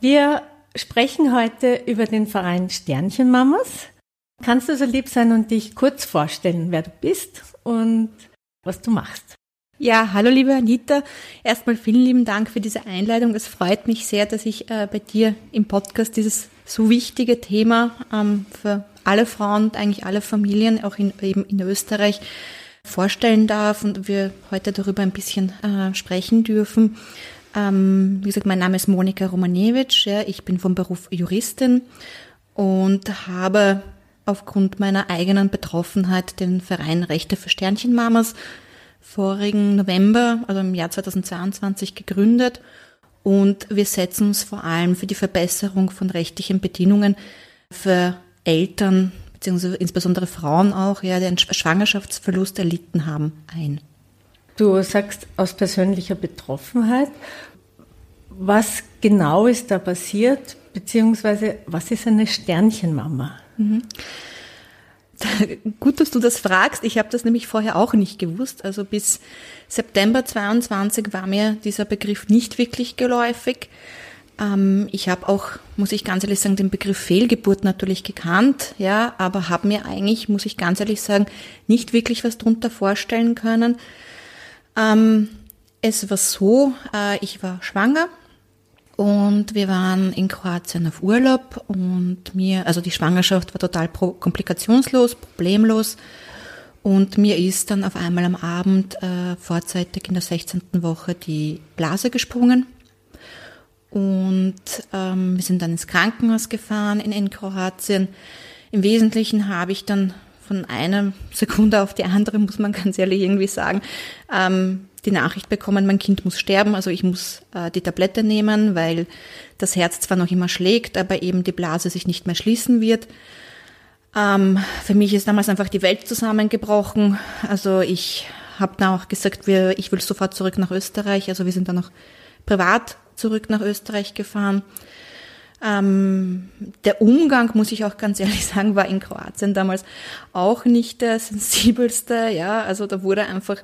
Wir sprechen heute über den Verein Sternchenmamas. Kannst du so lieb sein und dich kurz vorstellen, wer du bist und was du machst? Ja, hallo liebe Anita. Erstmal vielen lieben Dank für diese Einladung. Es freut mich sehr, dass ich äh, bei dir im Podcast dieses so wichtige Thema ähm, für alle Frauen und eigentlich alle Familien, auch in, eben in Österreich, vorstellen darf und wir heute darüber ein bisschen äh, sprechen dürfen. Ähm, wie gesagt, mein Name ist Monika Romanewitsch. Ja, ich bin vom Beruf Juristin und habe aufgrund meiner eigenen Betroffenheit den Verein Rechte für Sternchenmamas vorigen November, also im Jahr 2022 gegründet. Und wir setzen uns vor allem für die Verbesserung von rechtlichen Bedingungen für Eltern, beziehungsweise insbesondere Frauen auch, ja, die einen Schwangerschaftsverlust erlitten haben, ein. Du sagst aus persönlicher Betroffenheit. Was genau ist da passiert, beziehungsweise was ist eine Sternchenmama? Mhm. Gut, dass du das fragst. Ich habe das nämlich vorher auch nicht gewusst. Also bis September 22 war mir dieser Begriff nicht wirklich geläufig. Ähm, ich habe auch, muss ich ganz ehrlich sagen, den Begriff Fehlgeburt natürlich gekannt, ja, aber habe mir eigentlich, muss ich ganz ehrlich sagen, nicht wirklich was drunter vorstellen können. Ähm, es war so, äh, ich war schwanger und wir waren in Kroatien auf Urlaub und mir, also die Schwangerschaft war total komplikationslos, problemlos. Und mir ist dann auf einmal am Abend äh, vorzeitig in der 16. Woche die Blase gesprungen. Und ähm, wir sind dann ins Krankenhaus gefahren in, in Kroatien. Im Wesentlichen habe ich dann von einer Sekunde auf die andere, muss man ganz ehrlich irgendwie sagen, ähm, die Nachricht bekommen, mein Kind muss sterben, also ich muss äh, die Tablette nehmen, weil das Herz zwar noch immer schlägt, aber eben die Blase sich nicht mehr schließen wird. Ähm, für mich ist damals einfach die Welt zusammengebrochen. Also ich habe dann auch gesagt, wir, ich will sofort zurück nach Österreich. Also wir sind dann noch privat zurück nach Österreich gefahren. Ähm, der Umgang, muss ich auch ganz ehrlich sagen, war in Kroatien damals auch nicht der sensibelste. Ja, also da wurde einfach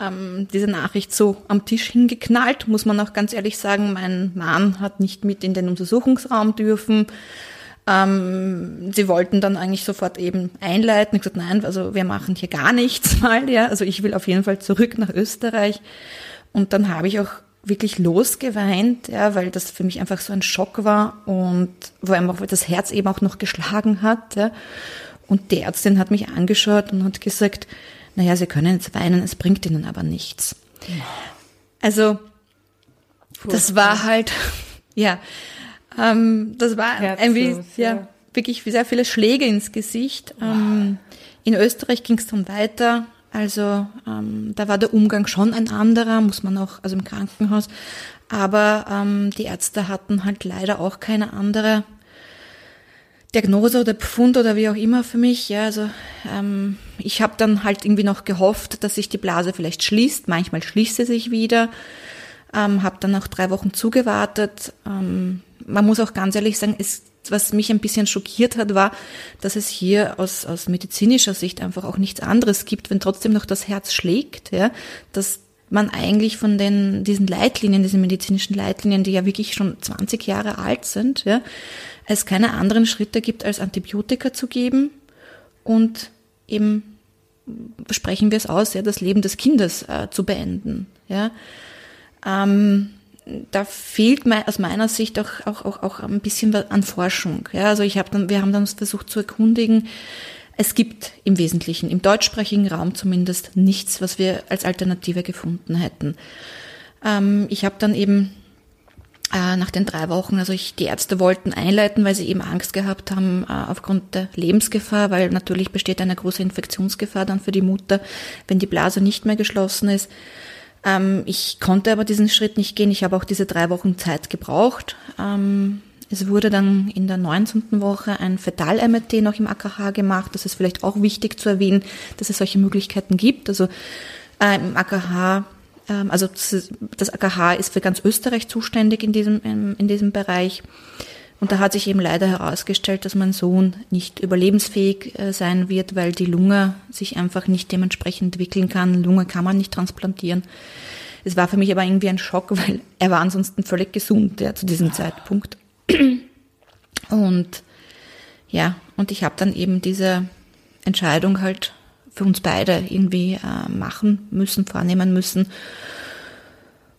ähm, diese Nachricht so am Tisch hingeknallt, muss man auch ganz ehrlich sagen. Mein Mann hat nicht mit in den Untersuchungsraum dürfen. Ähm, sie wollten dann eigentlich sofort eben einleiten. Ich gesagt, nein, also wir machen hier gar nichts mal, ja. Also ich will auf jeden Fall zurück nach Österreich. Und dann habe ich auch wirklich losgeweint, ja, weil das für mich einfach so ein Schock war und wo einfach das Herz eben auch noch geschlagen hat. Ja. Und die Ärztin hat mich angeschaut und hat gesagt, naja, Sie können jetzt weinen, es bringt Ihnen aber nichts. Also, das war halt, ja, ähm, das war irgendwie, ja, ja, wirklich sehr viele Schläge ins Gesicht. Ähm, in Österreich ging es dann weiter. Also ähm, da war der Umgang schon ein anderer, muss man auch, also im Krankenhaus. Aber ähm, die Ärzte hatten halt leider auch keine andere Diagnose oder Befund oder wie auch immer für mich. Ja, also ähm, ich habe dann halt irgendwie noch gehofft, dass sich die Blase vielleicht schließt. Manchmal schließt sie sich wieder. Ähm, habe dann noch drei Wochen zugewartet. Ähm, man muss auch ganz ehrlich sagen, es was mich ein bisschen schockiert hat, war, dass es hier aus, aus medizinischer Sicht einfach auch nichts anderes gibt, wenn trotzdem noch das Herz schlägt, ja, dass man eigentlich von den, diesen Leitlinien, diesen medizinischen Leitlinien, die ja wirklich schon 20 Jahre alt sind, ja, es keine anderen Schritte gibt, als Antibiotika zu geben und eben sprechen wir es aus, ja, das Leben des Kindes äh, zu beenden, ja. Ähm, da fehlt aus meiner Sicht auch, auch, auch, auch ein bisschen an Forschung. Ja, also ich habe dann, wir haben dann versucht zu erkundigen. Es gibt im Wesentlichen, im deutschsprachigen Raum zumindest, nichts, was wir als Alternative gefunden hätten. Ähm, ich habe dann eben äh, nach den drei Wochen, also ich, die Ärzte wollten einleiten, weil sie eben Angst gehabt haben äh, aufgrund der Lebensgefahr, weil natürlich besteht eine große Infektionsgefahr dann für die Mutter, wenn die Blase nicht mehr geschlossen ist. Ähm, ich konnte aber diesen Schritt nicht gehen. Ich habe auch diese drei Wochen Zeit gebraucht. Ähm, Es wurde dann in der 19. Woche ein Fetal-MRT noch im AKH gemacht. Das ist vielleicht auch wichtig zu erwähnen, dass es solche Möglichkeiten gibt. Also äh, im AKH, äh, also das, das, AKH ist für ganz Österreich zuständig in diesem, in, in diesem Bereich. Und da hat sich eben leider herausgestellt, dass mein Sohn nicht überlebensfähig äh, sein wird, weil die Lunge sich einfach nicht dementsprechend entwickeln kann. Lunge kann man nicht transplantieren. Es war für mich aber irgendwie ein Schock, weil er war ansonsten völlig gesund ja, zu diesem Zeitpunkt. Und ja, und ich habe dann eben diese Entscheidung halt für uns beide irgendwie äh, machen müssen, vornehmen müssen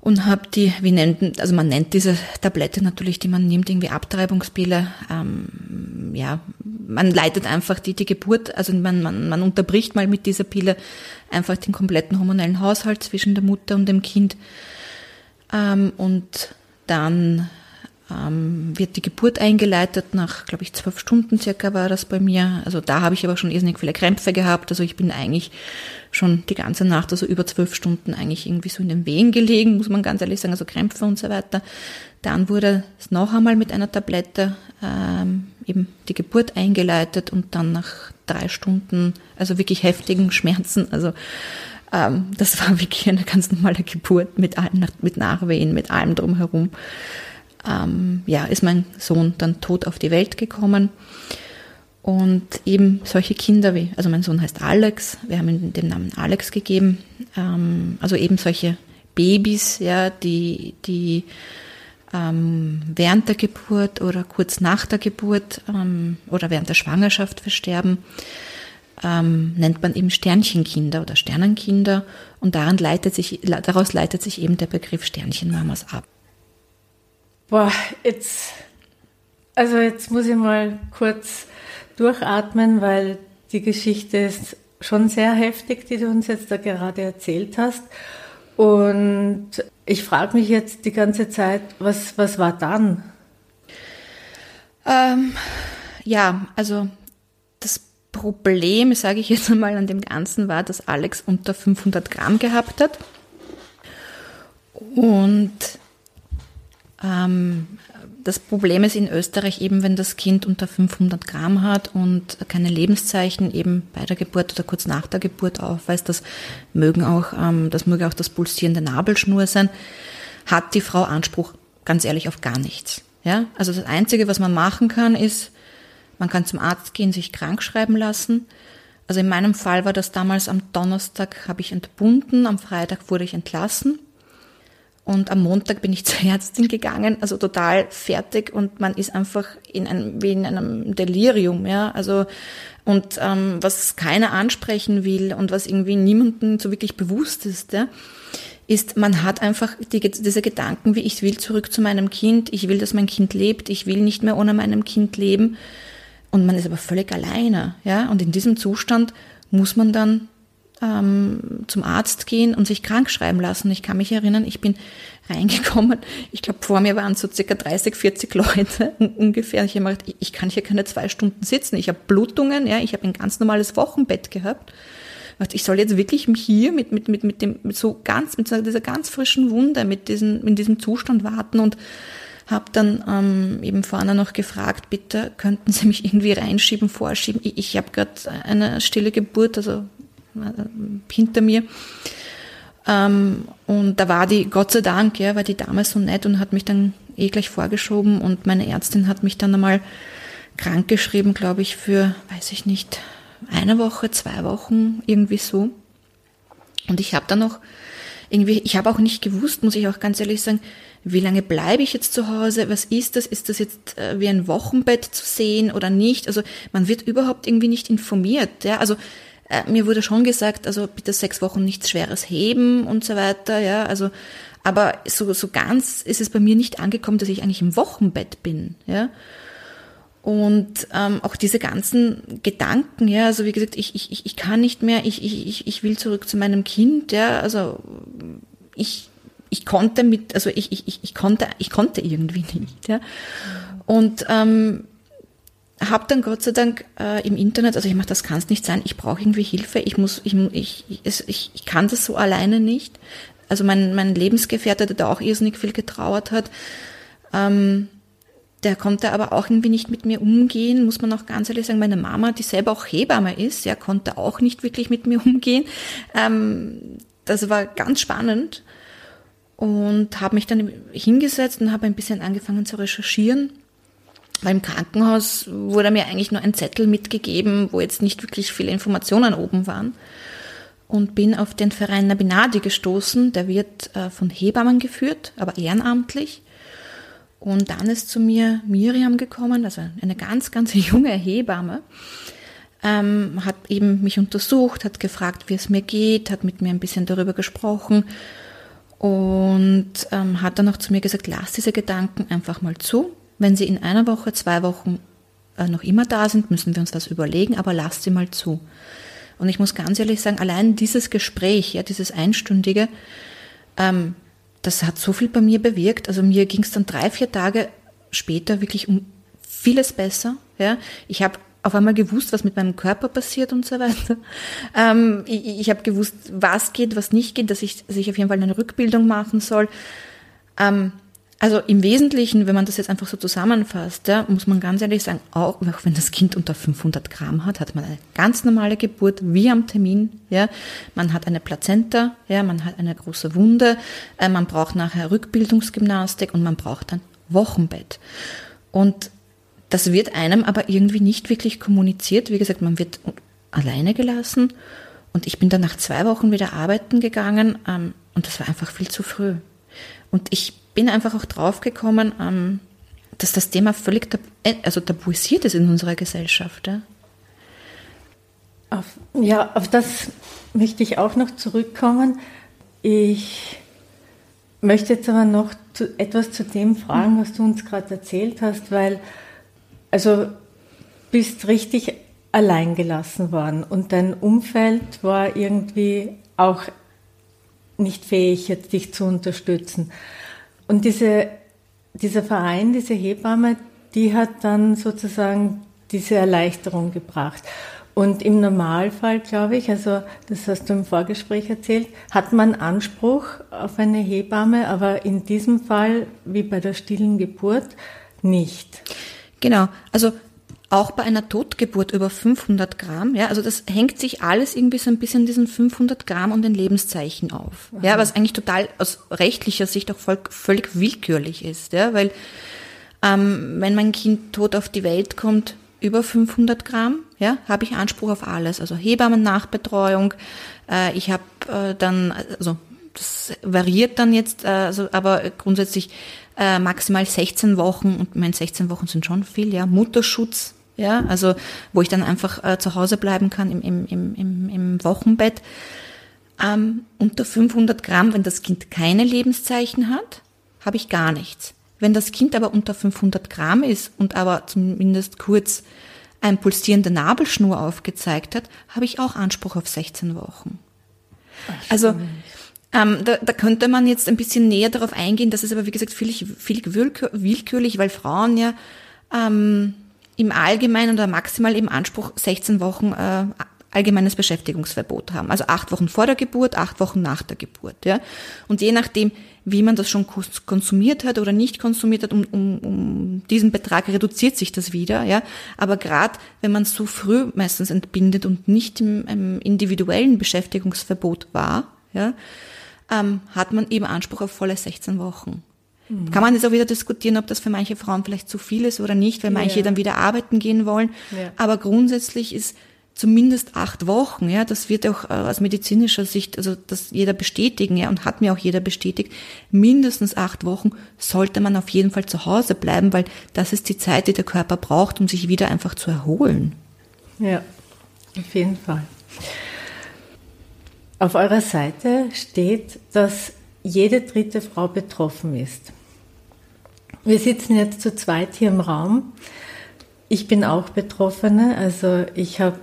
und habe die, wie nennt, also man nennt diese Tablette natürlich, die man nimmt, irgendwie Abtreibungspille. Ähm, ja, man leitet einfach die, die Geburt, also man, man, man unterbricht mal mit dieser Pille einfach den kompletten hormonellen Haushalt zwischen der Mutter und dem Kind. Ähm, und dann ähm, wird die Geburt eingeleitet, nach, glaube ich, zwölf Stunden circa war das bei mir. Also da habe ich aber schon irrsinnig viele Krämpfe gehabt. Also ich bin eigentlich schon die ganze Nacht, also über zwölf Stunden eigentlich irgendwie so in den Wehen gelegen, muss man ganz ehrlich sagen, also Krämpfe und so weiter. Dann wurde es noch einmal mit einer Tablette ähm, eben die Geburt eingeleitet und dann nach drei Stunden, also wirklich heftigen Schmerzen, also ähm, das war wirklich eine ganz normale Geburt mit allem, mit Nachwehen, mit allem drumherum ähm, ja, ist mein Sohn dann tot auf die Welt gekommen. Und eben solche Kinder wie, also mein Sohn heißt Alex, wir haben ihm den Namen Alex gegeben, ähm, also eben solche Babys, ja, die, die ähm, während der Geburt oder kurz nach der Geburt ähm, oder während der Schwangerschaft versterben, ähm, nennt man eben Sternchenkinder oder Sternenkinder und daran leitet sich, daraus leitet sich eben der Begriff Sternchenmamas ab. Boah, jetzt, also jetzt muss ich mal kurz durchatmen, weil die Geschichte ist schon sehr heftig, die du uns jetzt da gerade erzählt hast. Und ich frage mich jetzt die ganze Zeit, was, was war dann? Ähm, ja, also das Problem, sage ich jetzt einmal an dem Ganzen, war, dass Alex unter 500 Gramm gehabt hat. Und ähm, das Problem ist in Österreich eben, wenn das Kind unter 500 Gramm hat und keine Lebenszeichen eben bei der Geburt oder kurz nach der Geburt aufweist, das mögen auch, ähm, das möge auch das Pulsieren der Nabelschnur sein, hat die Frau Anspruch ganz ehrlich auf gar nichts. Ja, also das Einzige, was man machen kann, ist, man kann zum Arzt gehen, sich krank schreiben lassen. Also in meinem Fall war das damals am Donnerstag habe ich entbunden, am Freitag wurde ich entlassen. Und am Montag bin ich zur Ärztin gegangen, also total fertig und man ist einfach in einem, wie in einem Delirium, ja. Also, und ähm, was keiner ansprechen will und was irgendwie niemandem so wirklich bewusst ist, ja, ist, man hat einfach die, diese Gedanken, wie ich will zurück zu meinem Kind, ich will, dass mein Kind lebt, ich will nicht mehr ohne meinem Kind leben. Und man ist aber völlig alleine, ja. Und in diesem Zustand muss man dann ähm, zum Arzt gehen und sich krank schreiben lassen. Ich kann mich erinnern, ich bin reingekommen. Ich glaube, vor mir waren so circa 30, 40 Leute ungefähr. Ich habe mir gedacht, ich kann hier keine zwei Stunden sitzen. Ich habe Blutungen, ja, ich habe ein ganz normales Wochenbett gehabt. Ich soll jetzt wirklich hier mit, mit, mit, mit dem, mit so ganz, mit dieser ganz frischen Wunde, mit diesem, in diesem Zustand warten und habe dann ähm, eben vorne noch gefragt, bitte könnten Sie mich irgendwie reinschieben, vorschieben. Ich, ich habe gerade eine stille Geburt, also hinter mir. Ähm, und da war die, Gott sei Dank, ja, war die damals so nett und hat mich dann eh gleich vorgeschoben und meine Ärztin hat mich dann einmal krank geschrieben, glaube ich, für, weiß ich nicht, eine Woche, zwei Wochen, irgendwie so. Und ich habe dann noch irgendwie, ich habe auch nicht gewusst, muss ich auch ganz ehrlich sagen, wie lange bleibe ich jetzt zu Hause? Was ist das? Ist das jetzt äh, wie ein Wochenbett zu sehen oder nicht? Also man wird überhaupt irgendwie nicht informiert. Ja? Also äh, mir wurde schon gesagt, also bitte sechs Wochen nichts Schweres heben und so weiter, ja, also, aber so, so ganz ist es bei mir nicht angekommen, dass ich eigentlich im Wochenbett bin, ja. Und ähm, auch diese ganzen Gedanken, ja, also wie gesagt, ich, ich, ich kann nicht mehr, ich, ich, ich will zurück zu meinem Kind, ja, also ich, ich konnte mit, also ich, ich, ich konnte, ich konnte irgendwie nicht, ja. Und ähm, habe dann Gott sei Dank äh, im Internet, also ich mache, das kann es nicht sein, ich brauche irgendwie Hilfe, ich muss, ich, ich, ich, ich kann das so alleine nicht. Also mein, mein Lebensgefährte, der da auch irrsinnig viel getrauert hat, ähm, der konnte aber auch irgendwie nicht mit mir umgehen, muss man auch ganz ehrlich sagen. Meine Mama, die selber auch Hebamme ist, ja, konnte auch nicht wirklich mit mir umgehen. Ähm, das war ganz spannend und habe mich dann hingesetzt und habe ein bisschen angefangen zu recherchieren. Weil im Krankenhaus wurde mir eigentlich nur ein Zettel mitgegeben, wo jetzt nicht wirklich viele Informationen oben waren. Und bin auf den Verein Nabinadi gestoßen. Der wird äh, von Hebammen geführt, aber ehrenamtlich. Und dann ist zu mir Miriam gekommen, also eine ganz, ganz junge Hebamme, ähm, hat eben mich untersucht, hat gefragt, wie es mir geht, hat mit mir ein bisschen darüber gesprochen und ähm, hat dann auch zu mir gesagt, lass diese Gedanken einfach mal zu. Wenn sie in einer Woche, zwei Wochen äh, noch immer da sind, müssen wir uns das überlegen, aber lass sie mal zu. Und ich muss ganz ehrlich sagen, allein dieses Gespräch, ja, dieses einstündige, ähm, das hat so viel bei mir bewirkt. Also mir ging es dann drei, vier Tage später wirklich um vieles besser. Ja, ich habe auf einmal gewusst, was mit meinem Körper passiert und so weiter. Ähm, ich ich habe gewusst, was geht, was nicht geht, dass ich, dass ich auf jeden Fall eine Rückbildung machen soll. Ähm, also im Wesentlichen, wenn man das jetzt einfach so zusammenfasst, ja, muss man ganz ehrlich sagen, auch, auch wenn das Kind unter 500 Gramm hat, hat man eine ganz normale Geburt, wie am Termin. Ja. Man hat eine Plazenta, ja, man hat eine große Wunde, äh, man braucht nachher Rückbildungsgymnastik und man braucht dann Wochenbett. Und das wird einem aber irgendwie nicht wirklich kommuniziert. Wie gesagt, man wird alleine gelassen. Und ich bin dann nach zwei Wochen wieder arbeiten gegangen ähm, und das war einfach viel zu früh. Und ich bin einfach auch draufgekommen, ähm, dass das Thema völlig tab äh, also tabuisiert ist in unserer Gesellschaft. Ja? Auf, ja, auf das möchte ich auch noch zurückkommen. Ich möchte jetzt aber noch zu, etwas zu dem fragen, was du uns gerade erzählt hast, weil also bist richtig allein gelassen worden und dein Umfeld war irgendwie auch nicht fähig, jetzt dich zu unterstützen. Und diese, dieser Verein, diese Hebamme, die hat dann sozusagen diese Erleichterung gebracht. Und im Normalfall, glaube ich, also das hast du im Vorgespräch erzählt, hat man Anspruch auf eine Hebamme, aber in diesem Fall, wie bei der stillen Geburt, nicht. Genau, also auch bei einer Totgeburt über 500 Gramm, ja, also das hängt sich alles irgendwie so ein bisschen diesen 500 Gramm und den Lebenszeichen auf, Aha. ja, was eigentlich total aus rechtlicher Sicht auch voll, völlig willkürlich ist, ja, weil ähm, wenn mein Kind tot auf die Welt kommt über 500 Gramm, ja, habe ich Anspruch auf alles, also Hebammen-Nachbetreuung, äh, ich habe äh, dann, also das variiert dann jetzt, äh, also, aber grundsätzlich äh, maximal 16 Wochen und mein 16 Wochen sind schon viel, ja, Mutterschutz, ja, also wo ich dann einfach äh, zu Hause bleiben kann im, im, im, im, im Wochenbett. Ähm, unter 500 Gramm, wenn das Kind keine Lebenszeichen hat, habe ich gar nichts. Wenn das Kind aber unter 500 Gramm ist und aber zumindest kurz ein pulsierende Nabelschnur aufgezeigt hat, habe ich auch Anspruch auf 16 Wochen. Ach, also ähm, da, da könnte man jetzt ein bisschen näher darauf eingehen, das ist aber wie gesagt viel, viel willkürlich, weil Frauen ja ähm, im Allgemeinen oder maximal im Anspruch 16 Wochen äh, allgemeines Beschäftigungsverbot haben. Also acht Wochen vor der Geburt, acht Wochen nach der Geburt. Ja? Und je nachdem, wie man das schon konsumiert hat oder nicht konsumiert hat, um, um, um diesen Betrag reduziert sich das wieder. Ja? Aber gerade wenn man so früh meistens entbindet und nicht im, im individuellen Beschäftigungsverbot war, ja, ähm, hat man eben Anspruch auf volle 16 Wochen. Mhm. Kann man jetzt auch wieder diskutieren, ob das für manche Frauen vielleicht zu viel ist oder nicht, weil manche ja. dann wieder arbeiten gehen wollen. Ja. Aber grundsätzlich ist zumindest acht Wochen, ja, das wird auch äh, aus medizinischer Sicht, also das jeder bestätigen, ja, und hat mir auch jeder bestätigt, mindestens acht Wochen sollte man auf jeden Fall zu Hause bleiben, weil das ist die Zeit, die der Körper braucht, um sich wieder einfach zu erholen. Ja, auf jeden Fall. Auf eurer Seite steht, dass jede dritte Frau betroffen ist. Wir sitzen jetzt zu zweit hier im Raum. Ich bin auch Betroffene, also ich habe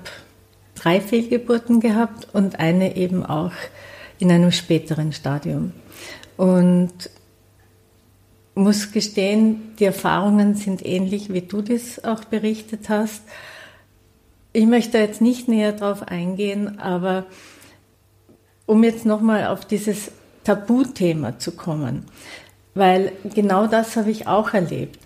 drei Fehlgeburten gehabt und eine eben auch in einem späteren Stadium. Und muss gestehen, die Erfahrungen sind ähnlich, wie du das auch berichtet hast. Ich möchte jetzt nicht näher darauf eingehen, aber um jetzt nochmal auf dieses Tabuthema zu kommen weil genau das habe ich auch erlebt.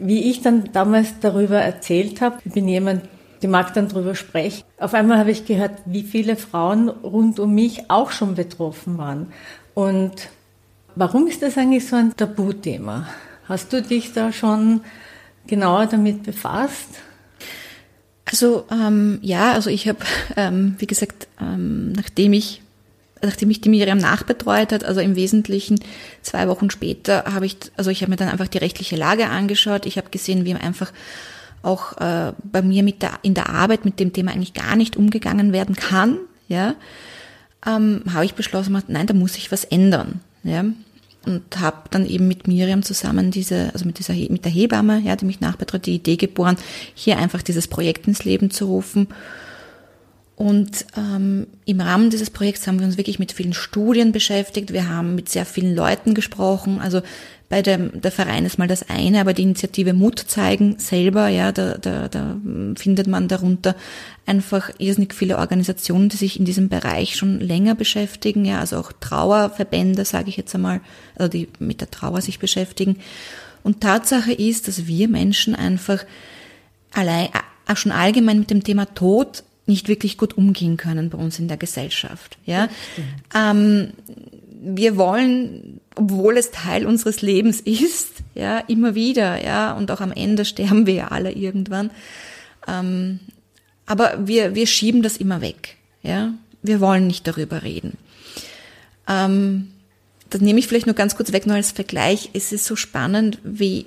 wie ich dann damals darüber erzählt habe, ich bin jemand, die mag dann darüber sprechen. Auf einmal habe ich gehört, wie viele Frauen rund um mich auch schon betroffen waren. Und warum ist das eigentlich so ein Tabuthema? Hast du dich da schon genauer damit befasst? Also ähm, ja, also ich habe, ähm, wie gesagt, ähm, nachdem ich nachdem ich die Miriam nachbetreut hat, also im Wesentlichen zwei Wochen später, habe ich, also ich habe mir dann einfach die rechtliche Lage angeschaut. Ich habe gesehen, wie einfach auch äh, bei mir mit der, in der Arbeit mit dem Thema eigentlich gar nicht umgegangen werden kann, ja, ähm, habe ich beschlossen, nein, da muss ich was ändern, ja, und habe dann eben mit Miriam zusammen diese, also mit dieser mit der Hebamme, ja, die mich nachbetreut, die Idee geboren, hier einfach dieses Projekt ins Leben zu rufen und ähm, im Rahmen dieses Projekts haben wir uns wirklich mit vielen Studien beschäftigt. Wir haben mit sehr vielen Leuten gesprochen. Also bei dem der Verein ist mal das eine, aber die Initiative Mut zeigen selber, ja, da, da, da findet man darunter einfach irrsinnig viele Organisationen, die sich in diesem Bereich schon länger beschäftigen, ja, also auch Trauerverbände, sage ich jetzt einmal, also die mit der Trauer sich beschäftigen. Und Tatsache ist, dass wir Menschen einfach allein, auch schon allgemein mit dem Thema Tod nicht wirklich gut umgehen können bei uns in der Gesellschaft. Ja, ähm, wir wollen, obwohl es Teil unseres Lebens ist, ja, immer wieder, ja, und auch am Ende sterben wir ja alle irgendwann. Ähm, aber wir wir schieben das immer weg. Ja, wir wollen nicht darüber reden. Ähm, das nehme ich vielleicht nur ganz kurz weg, nur als Vergleich. Es ist so spannend, wie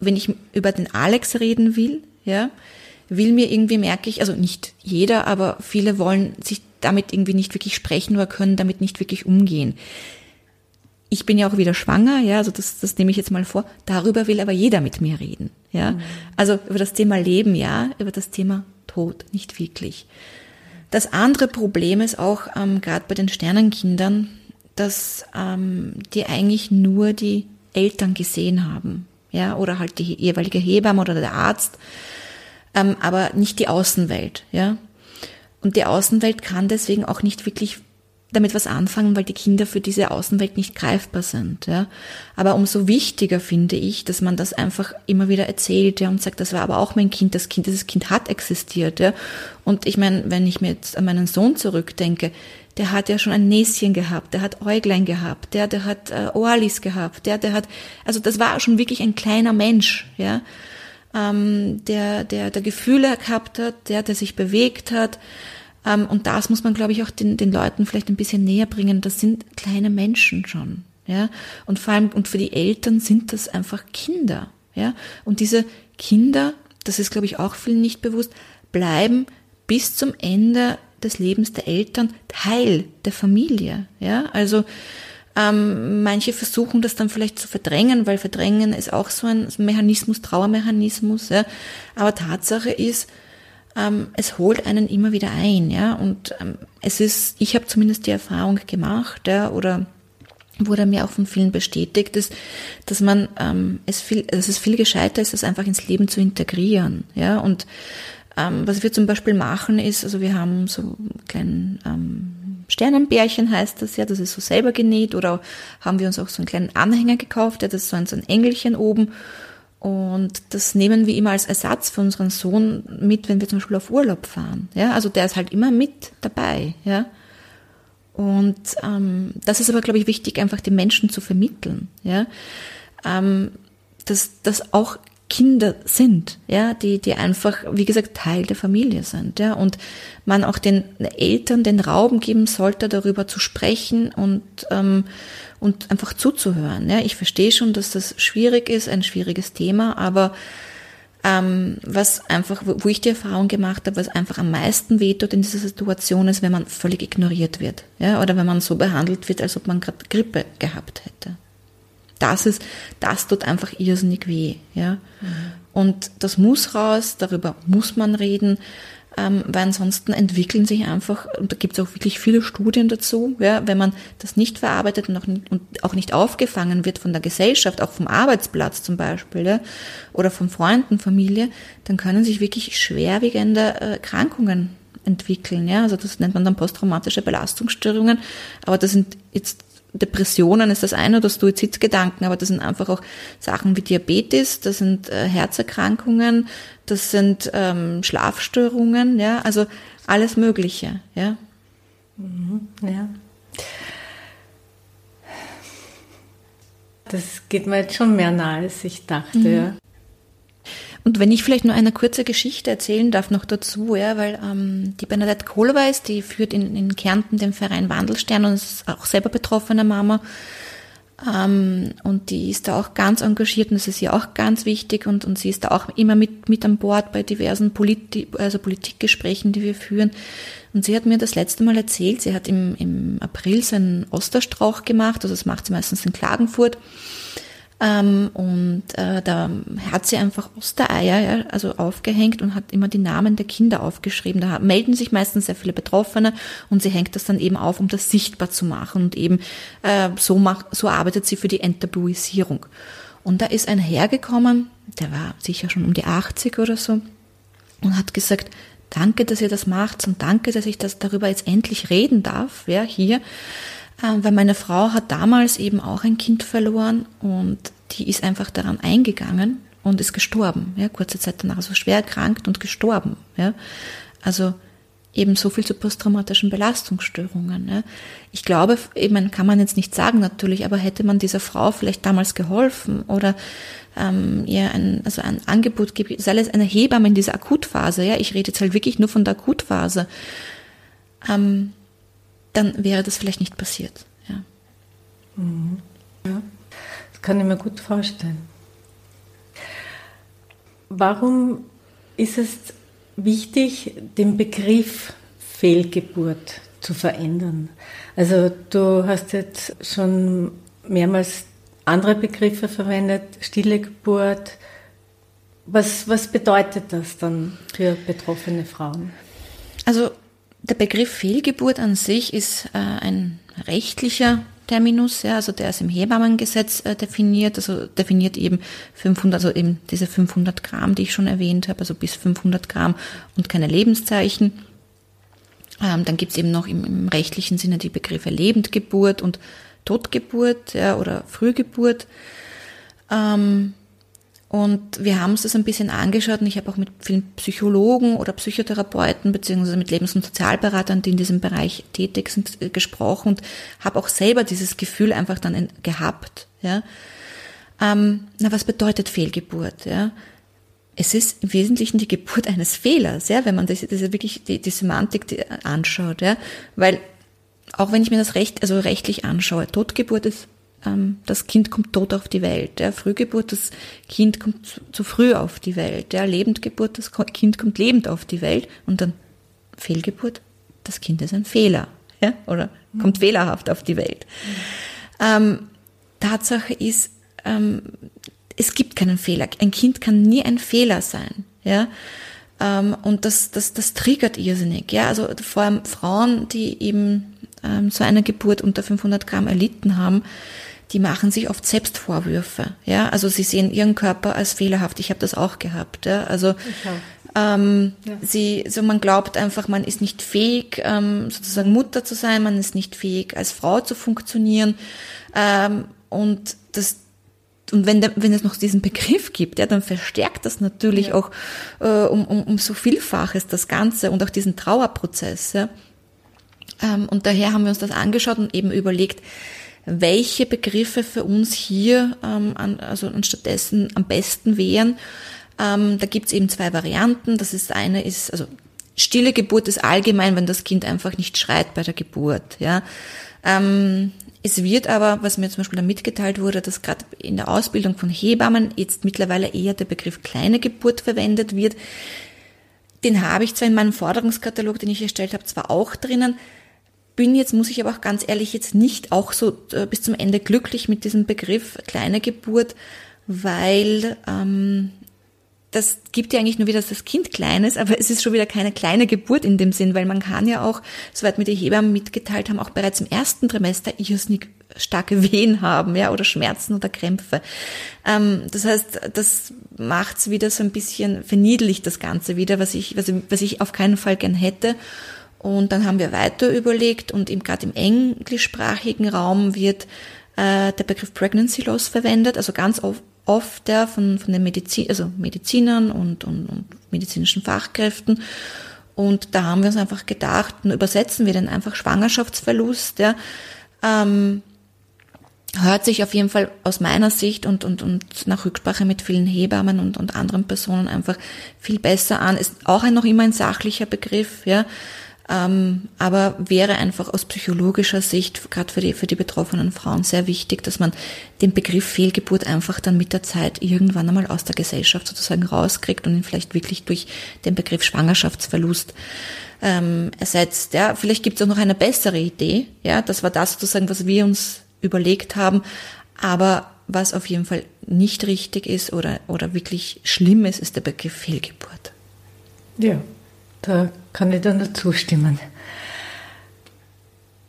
wenn ich über den Alex reden will, ja, will mir irgendwie, merke ich, also nicht jeder, aber viele wollen sich damit irgendwie nicht wirklich sprechen oder können damit nicht wirklich umgehen. Ich bin ja auch wieder schwanger, ja, also das, das nehme ich jetzt mal vor. Darüber will aber jeder mit mir reden, ja. Mhm. Also über das Thema Leben, ja, über das Thema Tod nicht wirklich. Das andere Problem ist auch, ähm, gerade bei den Sternenkindern, dass ähm, die eigentlich nur die Eltern gesehen haben, ja, oder halt die jeweilige Hebamme oder der Arzt ähm, aber nicht die Außenwelt, ja. Und die Außenwelt kann deswegen auch nicht wirklich damit was anfangen, weil die Kinder für diese Außenwelt nicht greifbar sind. Ja. Aber umso wichtiger finde ich, dass man das einfach immer wieder erzählt ja, und sagt, das war aber auch mein Kind, das Kind, dieses Kind hat existiert. Ja. Und ich meine, wenn ich mir jetzt an meinen Sohn zurückdenke, der hat ja schon ein Näschen gehabt, der hat Äuglein gehabt, der, der hat äh, Ohrlis gehabt, der, der hat, also das war schon wirklich ein kleiner Mensch, ja ähm, der, der, der Gefühle gehabt hat, der, der sich bewegt hat. Ähm, und das muss man, glaube ich, auch den, den Leuten vielleicht ein bisschen näher bringen. Das sind kleine Menschen schon. Ja, und vor allem, und für die Eltern sind das einfach Kinder. Ja, und diese Kinder, das ist, glaube ich, auch vielen nicht bewusst, bleiben bis zum Ende des Lebens der Eltern Teil der Familie. Ja, also, ähm, manche versuchen das dann vielleicht zu verdrängen, weil verdrängen ist auch so ein Mechanismus, Trauermechanismus. Ja. Aber Tatsache ist, ähm, es holt einen immer wieder ein. Ja. Und ähm, es ist, ich habe zumindest die Erfahrung gemacht, ja, oder wurde mir auch von vielen bestätigt, ist, dass man ähm, es viel, dass es viel gescheiter ist, das einfach ins Leben zu integrieren. Ja. Und ähm, was wir zum Beispiel machen ist, also wir haben so einen kleinen ähm, Sternenbärchen heißt das ja, das ist so selber genäht. Oder haben wir uns auch so einen kleinen Anhänger gekauft, ja, das ist so ein, so ein Engelchen oben. Und das nehmen wir immer als Ersatz für unseren Sohn mit, wenn wir zum Beispiel auf Urlaub fahren, ja, also der ist halt immer mit dabei, ja. Und ähm, das ist aber, glaube ich, wichtig, einfach den Menschen zu vermitteln, ja, ähm, dass, dass auch Kinder sind, ja, die, die einfach, wie gesagt, Teil der Familie sind, ja, und man auch den Eltern den Raum geben sollte, darüber zu sprechen und, ähm, und einfach zuzuhören, ja. Ich verstehe schon, dass das schwierig ist, ein schwieriges Thema, aber ähm, was einfach, wo ich die Erfahrung gemacht habe, was einfach am meisten wehtut in dieser Situation ist, wenn man völlig ignoriert wird, ja, oder wenn man so behandelt wird, als ob man gerade Grippe gehabt hätte das ist, das tut einfach irrsinnig weh, ja. Und das muss raus, darüber muss man reden, ähm, weil ansonsten entwickeln sich einfach, und da gibt es auch wirklich viele Studien dazu, ja, wenn man das nicht verarbeitet und auch nicht, und auch nicht aufgefangen wird von der Gesellschaft, auch vom Arbeitsplatz zum Beispiel, ja, oder von Freunden, Familie, dann können sich wirklich schwerwiegende äh, Krankungen entwickeln. Ja? Also das nennt man dann posttraumatische Belastungsstörungen. Aber das sind jetzt Depressionen ist das eine oder Suizidgedanken, aber das sind einfach auch Sachen wie Diabetes, das sind äh, Herzerkrankungen, das sind ähm, Schlafstörungen, ja, also alles Mögliche, ja. Mhm, ja. Das geht mir jetzt schon mehr nahe, als ich dachte. Mhm. Und wenn ich vielleicht nur eine kurze Geschichte erzählen darf noch dazu, ja, weil ähm, die Bernadette Kohlweis, die führt in, in Kärnten den Verein Wandelstern und ist auch selber betroffene Mama. Ähm, und die ist da auch ganz engagiert und das ist ihr auch ganz wichtig und, und sie ist da auch immer mit, mit an Bord bei diversen Politi also Politikgesprächen, die wir führen. Und sie hat mir das letzte Mal erzählt, sie hat im, im April seinen Osterstrauch gemacht, also das macht sie meistens in Klagenfurt. Ähm, und äh, da hat sie einfach Ostereier ja, also aufgehängt und hat immer die Namen der Kinder aufgeschrieben. Da melden sich meistens sehr viele Betroffene und sie hängt das dann eben auf, um das sichtbar zu machen. Und eben äh, so, macht, so arbeitet sie für die Enttabuisierung. Und da ist ein Herr gekommen, der war sicher schon um die 80 oder so, und hat gesagt, danke, dass ihr das macht und danke, dass ich das darüber jetzt endlich reden darf, ja, hier. Äh, weil meine Frau hat damals eben auch ein Kind verloren und die ist einfach daran eingegangen und ist gestorben, ja, kurze Zeit danach, also schwer erkrankt und gestorben, ja. Also eben so viel zu posttraumatischen Belastungsstörungen. Ja. Ich glaube, eben kann man jetzt nicht sagen natürlich, aber hätte man dieser Frau vielleicht damals geholfen oder ähm, ihr ein, also ein Angebot gibt, sei es eine Hebamme in dieser Akutphase, ja, ich rede jetzt halt wirklich nur von der Akutphase, ähm, dann wäre das vielleicht nicht passiert. Ja. Mhm. ja, kann ich mir gut vorstellen. Warum ist es wichtig, den Begriff Fehlgeburt zu verändern? Also du hast jetzt schon mehrmals andere Begriffe verwendet, stille Geburt. Was, was bedeutet das dann für betroffene Frauen? Also der Begriff Fehlgeburt an sich ist äh, ein rechtlicher Terminus, ja, also der ist im Hebammengesetz äh, definiert, also definiert eben 500, also eben diese 500 Gramm, die ich schon erwähnt habe, also bis 500 Gramm und keine Lebenszeichen. Ähm, dann gibt's eben noch im, im, rechtlichen Sinne die Begriffe Lebendgeburt und Totgeburt ja, oder Frühgeburt. Ähm, und wir haben uns das ein bisschen angeschaut und ich habe auch mit vielen Psychologen oder Psychotherapeuten beziehungsweise mit Lebens- und Sozialberatern, die in diesem Bereich tätig sind, äh, gesprochen und habe auch selber dieses Gefühl einfach dann gehabt. Ja. Ähm, na, was bedeutet Fehlgeburt? Ja? Es ist im Wesentlichen die Geburt eines Fehlers, ja, wenn man das, das wirklich die, die Semantik anschaut, ja, weil auch wenn ich mir das recht, also rechtlich anschaue, Totgeburt ist das Kind kommt tot auf die Welt. Ja, Frühgeburt, das Kind kommt zu, früh auf die Welt. Ja, Lebendgeburt, das Kind kommt lebend auf die Welt. Und dann Fehlgeburt, das Kind ist ein Fehler. Ja, oder mhm. kommt fehlerhaft auf die Welt. Mhm. Ähm, Tatsache ist, ähm, es gibt keinen Fehler. Ein Kind kann nie ein Fehler sein. Ja, ähm, und das, das, das triggert irrsinnig. Ja, also vor allem Frauen, die eben ähm, so eine Geburt unter 500 Gramm erlitten haben, die machen sich oft selbst Vorwürfe. Ja, also sie sehen ihren Körper als fehlerhaft. Ich habe das auch gehabt. Ja, also ähm, ja. sie, so man glaubt einfach, man ist nicht fähig, ähm, sozusagen Mutter zu sein. Man ist nicht fähig, als Frau zu funktionieren. Ähm, und das und wenn, der, wenn es noch diesen Begriff gibt, ja, dann verstärkt das natürlich ja. auch äh, um, um, um so Vielfaches das Ganze und auch diesen Trauerprozess. Ja. Ähm, und daher haben wir uns das angeschaut und eben überlegt, welche Begriffe für uns hier ähm, an, also anstattdessen am besten wären. Ähm, da gibt's eben zwei Varianten. Das ist eine ist, also stille Geburt ist allgemein, wenn das Kind einfach nicht schreit bei der Geburt. Ja. Ähm, es wird aber, was mir zum Beispiel da mitgeteilt wurde, dass gerade in der Ausbildung von Hebammen jetzt mittlerweile eher der Begriff kleine Geburt verwendet wird. Den habe ich zwar in meinem Forderungskatalog, den ich erstellt habe, zwar auch drinnen, bin jetzt, muss ich aber auch ganz ehrlich, jetzt nicht auch so äh, bis zum Ende glücklich mit diesem Begriff kleine Geburt, weil ähm, das gibt ja eigentlich nur wieder, dass das Kind klein ist, aber es ist schon wieder keine kleine Geburt in dem Sinn, weil man kann ja auch, soweit mir die Hebammen mitgeteilt haben, auch bereits im ersten Trimester irrsinnig starke Wehen haben, ja, oder Schmerzen oder Krämpfe. Ähm, das heißt, das macht's wieder so ein bisschen verniedlicht das Ganze wieder, was ich, was, was ich auf keinen Fall gern hätte. Und dann haben wir weiter überlegt und gerade im englischsprachigen Raum wird äh, der Begriff Pregnancy Loss verwendet, also ganz oft, oft ja, von, von den Medizin, also Medizinern und, und, und medizinischen Fachkräften. Und da haben wir uns einfach gedacht, übersetzen wir den einfach Schwangerschaftsverlust, ja, ähm, hört sich auf jeden Fall aus meiner Sicht und, und, und nach Rücksprache mit vielen Hebammen und, und anderen Personen einfach viel besser an. Ist auch ein, noch immer ein sachlicher Begriff, ja. Ähm, aber wäre einfach aus psychologischer Sicht, gerade für die, für die betroffenen Frauen, sehr wichtig, dass man den Begriff Fehlgeburt einfach dann mit der Zeit irgendwann einmal aus der Gesellschaft sozusagen rauskriegt und ihn vielleicht wirklich durch den Begriff Schwangerschaftsverlust ähm, ersetzt. Ja, vielleicht gibt es auch noch eine bessere Idee. Ja, das war das sozusagen, was wir uns überlegt haben. Aber was auf jeden Fall nicht richtig ist oder, oder wirklich schlimm ist, ist der Begriff Fehlgeburt. Ja, da kann ich dann dazu stimmen.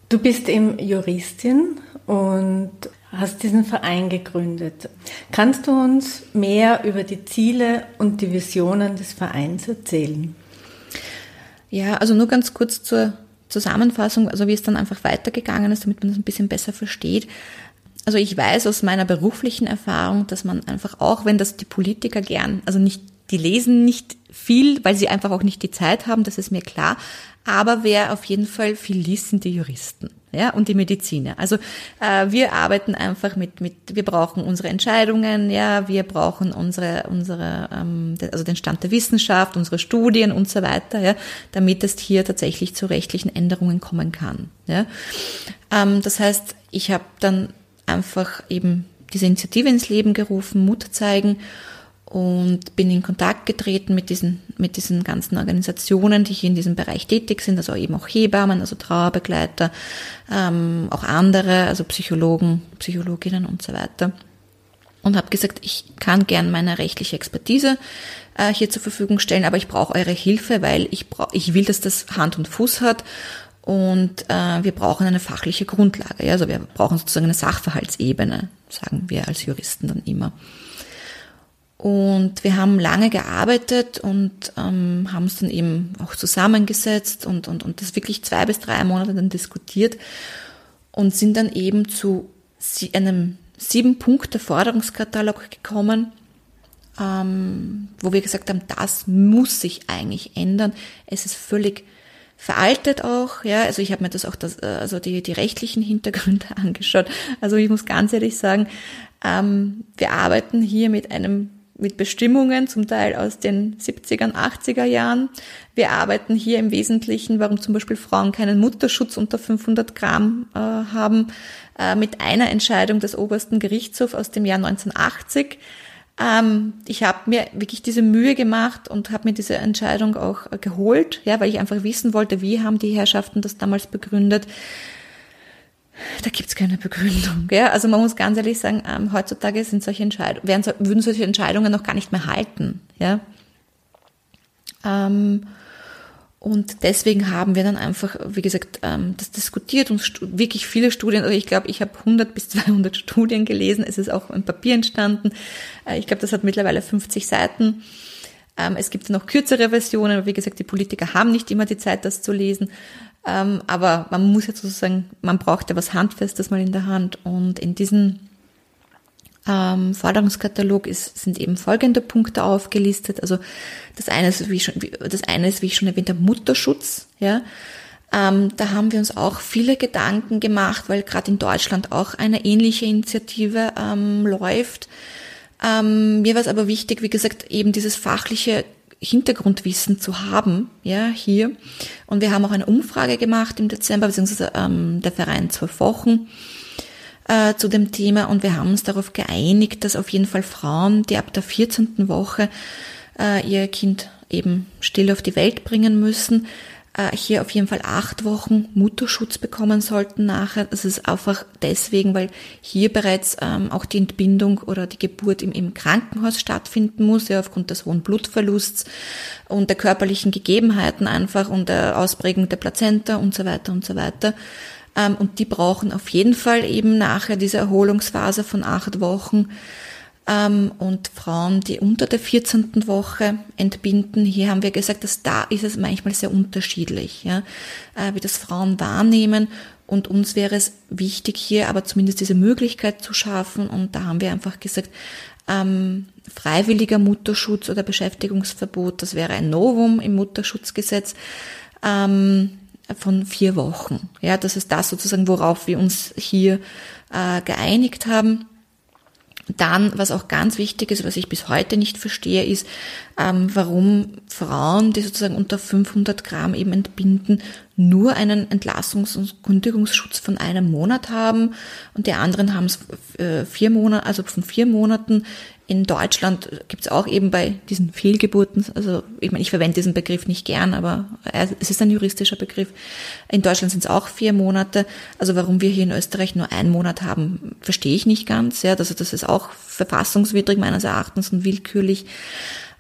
Du bist eben Juristin und hast diesen Verein gegründet. Kannst du uns mehr über die Ziele und die Visionen des Vereins erzählen? Ja, also nur ganz kurz zur Zusammenfassung, also wie es dann einfach weitergegangen ist, damit man das ein bisschen besser versteht. Also ich weiß aus meiner beruflichen Erfahrung, dass man einfach auch, wenn das die Politiker gern, also nicht, die lesen nicht viel, weil sie einfach auch nicht die Zeit haben, das ist mir klar. Aber wer auf jeden Fall viel liest, sind die Juristen ja, und die Mediziner. Also äh, wir arbeiten einfach mit, mit, wir brauchen unsere Entscheidungen, ja, wir brauchen unsere, unsere, ähm, also den Stand der Wissenschaft, unsere Studien und so weiter, ja, damit es hier tatsächlich zu rechtlichen Änderungen kommen kann. Ja. Ähm, das heißt, ich habe dann einfach eben diese Initiative ins Leben gerufen, Mut zeigen und bin in Kontakt getreten mit diesen, mit diesen ganzen Organisationen, die hier in diesem Bereich tätig sind, also eben auch Hebammen, also Trauerbegleiter, ähm, auch andere, also Psychologen, Psychologinnen und so weiter. Und habe gesagt, ich kann gern meine rechtliche Expertise äh, hier zur Verfügung stellen, aber ich brauche eure Hilfe, weil ich, brauch, ich will, dass das Hand und Fuß hat und äh, wir brauchen eine fachliche Grundlage. Ja? Also wir brauchen sozusagen eine Sachverhaltsebene, sagen wir als Juristen dann immer. Und wir haben lange gearbeitet und ähm, haben uns dann eben auch zusammengesetzt und, und, und das wirklich zwei bis drei Monate dann diskutiert und sind dann eben zu einem sieben Punkte Forderungskatalog gekommen, ähm, wo wir gesagt haben, das muss sich eigentlich ändern. Es ist völlig veraltet auch, ja, also ich habe mir das auch das, äh, also die, die rechtlichen Hintergründe angeschaut. Also ich muss ganz ehrlich sagen, ähm, wir arbeiten hier mit einem mit Bestimmungen, zum Teil aus den 70er, 80er Jahren. Wir arbeiten hier im Wesentlichen, warum zum Beispiel Frauen keinen Mutterschutz unter 500 Gramm äh, haben, äh, mit einer Entscheidung des obersten Gerichtshofs aus dem Jahr 1980. Ähm, ich habe mir wirklich diese Mühe gemacht und habe mir diese Entscheidung auch äh, geholt, ja, weil ich einfach wissen wollte, wie haben die Herrschaften das damals begründet da gibt's keine Begründung. Gell? Also man muss ganz ehrlich sagen, ähm, heutzutage sind solche werden, würden solche Entscheidungen noch gar nicht mehr halten. Ja? Ähm, und deswegen haben wir dann einfach, wie gesagt, ähm, das diskutiert und wirklich viele Studien, also ich glaube, ich habe 100 bis 200 Studien gelesen, es ist auch im Papier entstanden. Äh, ich glaube, das hat mittlerweile 50 Seiten. Ähm, es gibt noch kürzere Versionen, aber wie gesagt, die Politiker haben nicht immer die Zeit, das zu lesen. Ähm, aber man muss jetzt sozusagen, man braucht ja was Handfestes mal in der Hand. Und in diesem ähm, Forderungskatalog ist, sind eben folgende Punkte aufgelistet. Also das eine ist, wie, schon, das eine ist, wie ich schon erwähnt habe, Mutterschutz. Ja. Ähm, da haben wir uns auch viele Gedanken gemacht, weil gerade in Deutschland auch eine ähnliche Initiative ähm, läuft. Ähm, mir war es aber wichtig, wie gesagt, eben dieses fachliche Hintergrundwissen zu haben, ja, hier. Und wir haben auch eine Umfrage gemacht im Dezember, beziehungsweise ähm, der Verein zwölf Wochen äh, zu dem Thema und wir haben uns darauf geeinigt, dass auf jeden Fall Frauen, die ab der 14. Woche äh, ihr Kind eben still auf die Welt bringen müssen, äh, hier auf jeden Fall acht Wochen Mutterschutz bekommen sollten nachher. Das ist einfach deswegen, weil hier bereits ähm, auch die Entbindung oder die Geburt im, im Krankenhaus stattfinden muss, ja, aufgrund des hohen Blutverlusts und der körperlichen Gegebenheiten einfach und der Ausprägung der Plazenta und so weiter und so weiter. Ähm, und die brauchen auf jeden Fall eben nachher diese Erholungsphase von acht Wochen. Ähm, und Frauen, die unter der 14. Woche entbinden, hier haben wir gesagt, dass da ist es manchmal sehr unterschiedlich, ja, äh, wie das Frauen wahrnehmen. Und uns wäre es wichtig, hier aber zumindest diese Möglichkeit zu schaffen. Und da haben wir einfach gesagt, ähm, freiwilliger Mutterschutz oder Beschäftigungsverbot, das wäre ein Novum im Mutterschutzgesetz. Ähm, von vier Wochen. Ja, das ist das sozusagen, worauf wir uns hier äh, geeinigt haben. Dann, was auch ganz wichtig ist, was ich bis heute nicht verstehe, ist, ähm, warum Frauen, die sozusagen unter 500 Gramm eben entbinden, nur einen Entlassungs- und Kündigungsschutz von einem Monat haben und die anderen haben es äh, vier Monate, also von vier Monaten in Deutschland gibt es auch eben bei diesen Fehlgeburten, also ich meine, ich verwende diesen Begriff nicht gern, aber es ist ein juristischer Begriff. In Deutschland sind es auch vier Monate. Also warum wir hier in Österreich nur einen Monat haben, verstehe ich nicht ganz. Ja, also das ist auch verfassungswidrig meines Erachtens und willkürlich.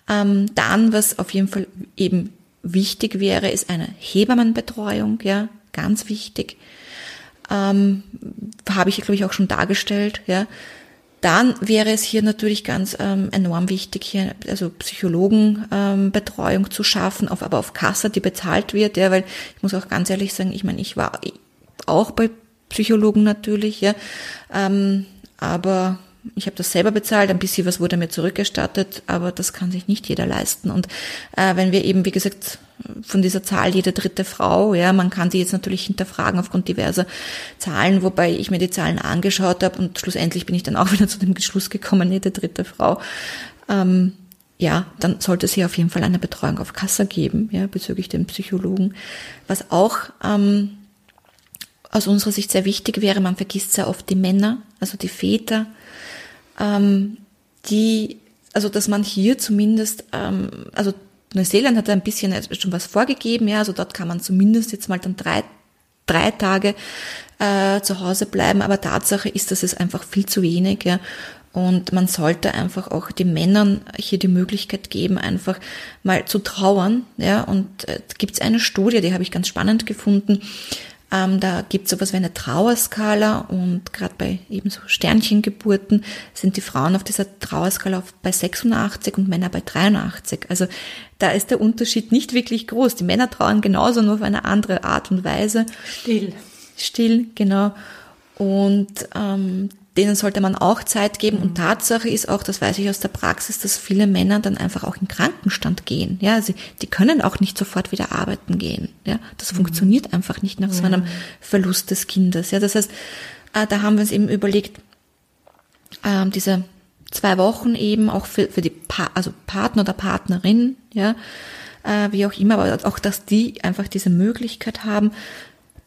Ähm, dann, was auf jeden Fall eben wichtig wäre, ist eine Hebammenbetreuung, ja, ganz wichtig. Ähm, habe ich, glaube ich, auch schon dargestellt, ja dann wäre es hier natürlich ganz ähm, enorm wichtig, hier also Psychologenbetreuung ähm, zu schaffen, auf, aber auf Kasse, die bezahlt wird, ja, weil ich muss auch ganz ehrlich sagen, ich meine, ich war auch bei Psychologen natürlich, ja, ähm, aber ich habe das selber bezahlt, ein bisschen was wurde mir zurückgestattet, aber das kann sich nicht jeder leisten. Und äh, wenn wir eben, wie gesagt, von dieser Zahl jede dritte Frau, ja, man kann die jetzt natürlich hinterfragen aufgrund diverser Zahlen, wobei ich mir die Zahlen angeschaut habe und schlussendlich bin ich dann auch wieder zu dem Schluss gekommen, jede dritte Frau. Ähm, ja, dann sollte es hier auf jeden Fall eine Betreuung auf Kassa geben, ja, bezüglich den Psychologen. Was auch ähm, aus unserer Sicht sehr wichtig wäre, man vergisst sehr oft die Männer, also die Väter, ähm, die, also dass man hier zumindest, ähm, also Neuseeland hat ein bisschen schon was vorgegeben, ja, also dort kann man zumindest jetzt mal dann drei, drei Tage äh, zu Hause bleiben, aber Tatsache ist, dass es einfach viel zu wenig, ja. Und man sollte einfach auch den Männern hier die Möglichkeit geben, einfach mal zu trauern. Ja, und äh, gibt es eine Studie, die habe ich ganz spannend gefunden. Ähm, da gibt es sowas wie eine Trauerskala und gerade bei eben so Sternchengeburten sind die Frauen auf dieser Trauerskala auf, bei 86 und Männer bei 83. Also da ist der Unterschied nicht wirklich groß. Die Männer trauern genauso, nur auf eine andere Art und Weise. Still. Still, genau. Und ähm, denen sollte man auch Zeit geben. Und mhm. Tatsache ist auch, das weiß ich aus der Praxis, dass viele Männer dann einfach auch in Krankenstand gehen. Ja, sie, die können auch nicht sofort wieder arbeiten gehen. Ja, das mhm. funktioniert einfach nicht nach so einem Verlust des Kindes. Ja, das heißt, äh, da haben wir uns eben überlegt, äh, diese zwei Wochen eben auch für, für die pa also Partner oder Partnerin, ja, äh, wie auch immer, aber auch, dass die einfach diese Möglichkeit haben,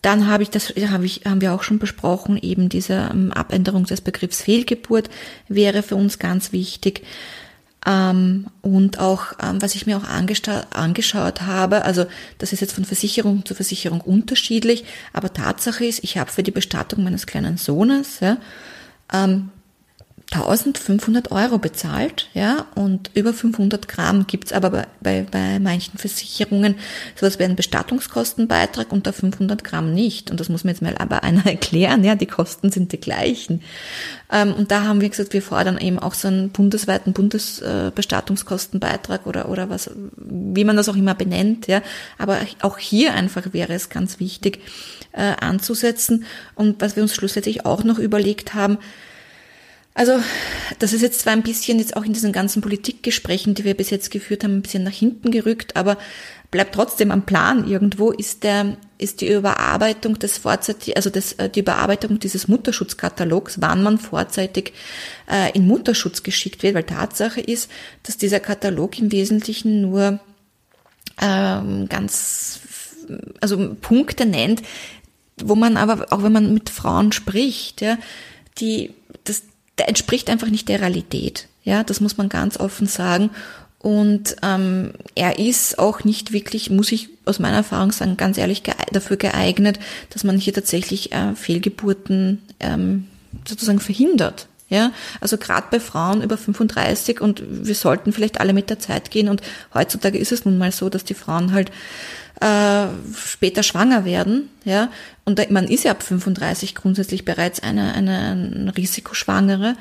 dann habe ich das, habe ich, haben wir auch schon besprochen, eben diese ähm, Abänderung des Begriffs Fehlgeburt wäre für uns ganz wichtig. Ähm, und auch, ähm, was ich mir auch angeschaut habe, also das ist jetzt von Versicherung zu Versicherung unterschiedlich, aber Tatsache ist, ich habe für die Bestattung meines kleinen Sohnes ja, 1500 Euro bezahlt, ja, und über 500 Gramm gibt's aber bei, bei, bei manchen Versicherungen sowas wie einen Bestattungskostenbeitrag unter 500 Gramm nicht. Und das muss mir jetzt mal aber einer erklären, ja, die Kosten sind die gleichen. Ähm, und da haben wir gesagt, wir fordern eben auch so einen bundesweiten Bundesbestattungskostenbeitrag oder, oder was, wie man das auch immer benennt, ja. Aber auch hier einfach wäre es ganz wichtig, äh, anzusetzen. Und was wir uns schlussendlich auch noch überlegt haben, also das ist jetzt zwar ein bisschen jetzt auch in diesen ganzen Politikgesprächen, die wir bis jetzt geführt haben, ein bisschen nach hinten gerückt, aber bleibt trotzdem am Plan irgendwo, ist der, ist die Überarbeitung des vorzeitig, also das, äh, die Überarbeitung dieses Mutterschutzkatalogs, wann man vorzeitig äh, in Mutterschutz geschickt wird, weil Tatsache ist, dass dieser Katalog im Wesentlichen nur ähm, ganz, also Punkte nennt, wo man aber, auch wenn man mit Frauen spricht, ja, die, der entspricht einfach nicht der Realität. Ja, das muss man ganz offen sagen. Und ähm, er ist auch nicht wirklich, muss ich aus meiner Erfahrung sagen, ganz ehrlich dafür geeignet, dass man hier tatsächlich äh, Fehlgeburten ähm, sozusagen verhindert. Ja, also gerade bei Frauen über 35 und wir sollten vielleicht alle mit der Zeit gehen und heutzutage ist es nun mal so, dass die Frauen halt äh, später schwanger werden, ja, und man ist ja ab 35 grundsätzlich bereits eine, eine, eine Risikoschwangere.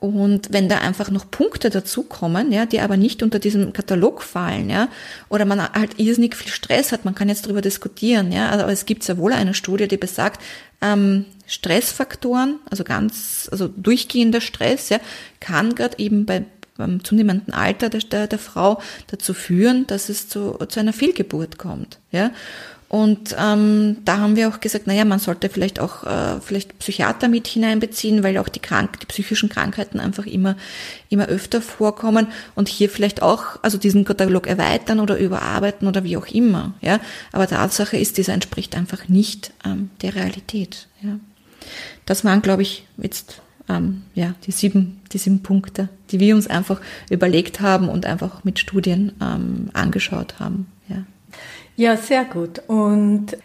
Und wenn da einfach noch Punkte dazukommen, ja, die aber nicht unter diesem Katalog fallen, ja, oder man halt irrsinnig viel Stress hat, man kann jetzt darüber diskutieren, ja, also, aber es gibt sehr wohl eine Studie, die besagt, ähm, Stressfaktoren, also ganz, also durchgehender Stress, ja, kann gerade eben bei beim zunehmenden Alter der, der, der Frau dazu führen, dass es zu, zu einer Fehlgeburt kommt, ja. Und ähm, da haben wir auch gesagt, naja, man sollte vielleicht auch äh, vielleicht Psychiater mit hineinbeziehen, weil auch die, krank, die psychischen Krankheiten einfach immer, immer öfter vorkommen und hier vielleicht auch, also diesen Katalog erweitern oder überarbeiten oder wie auch immer. Ja, aber Tatsache ist, dieser entspricht einfach nicht ähm, der Realität. Ja, das waren, glaube ich, jetzt ähm, ja die sieben, die sieben Punkte, die wir uns einfach überlegt haben und einfach mit Studien ähm, angeschaut haben. Ja. Ja, sehr gut. Und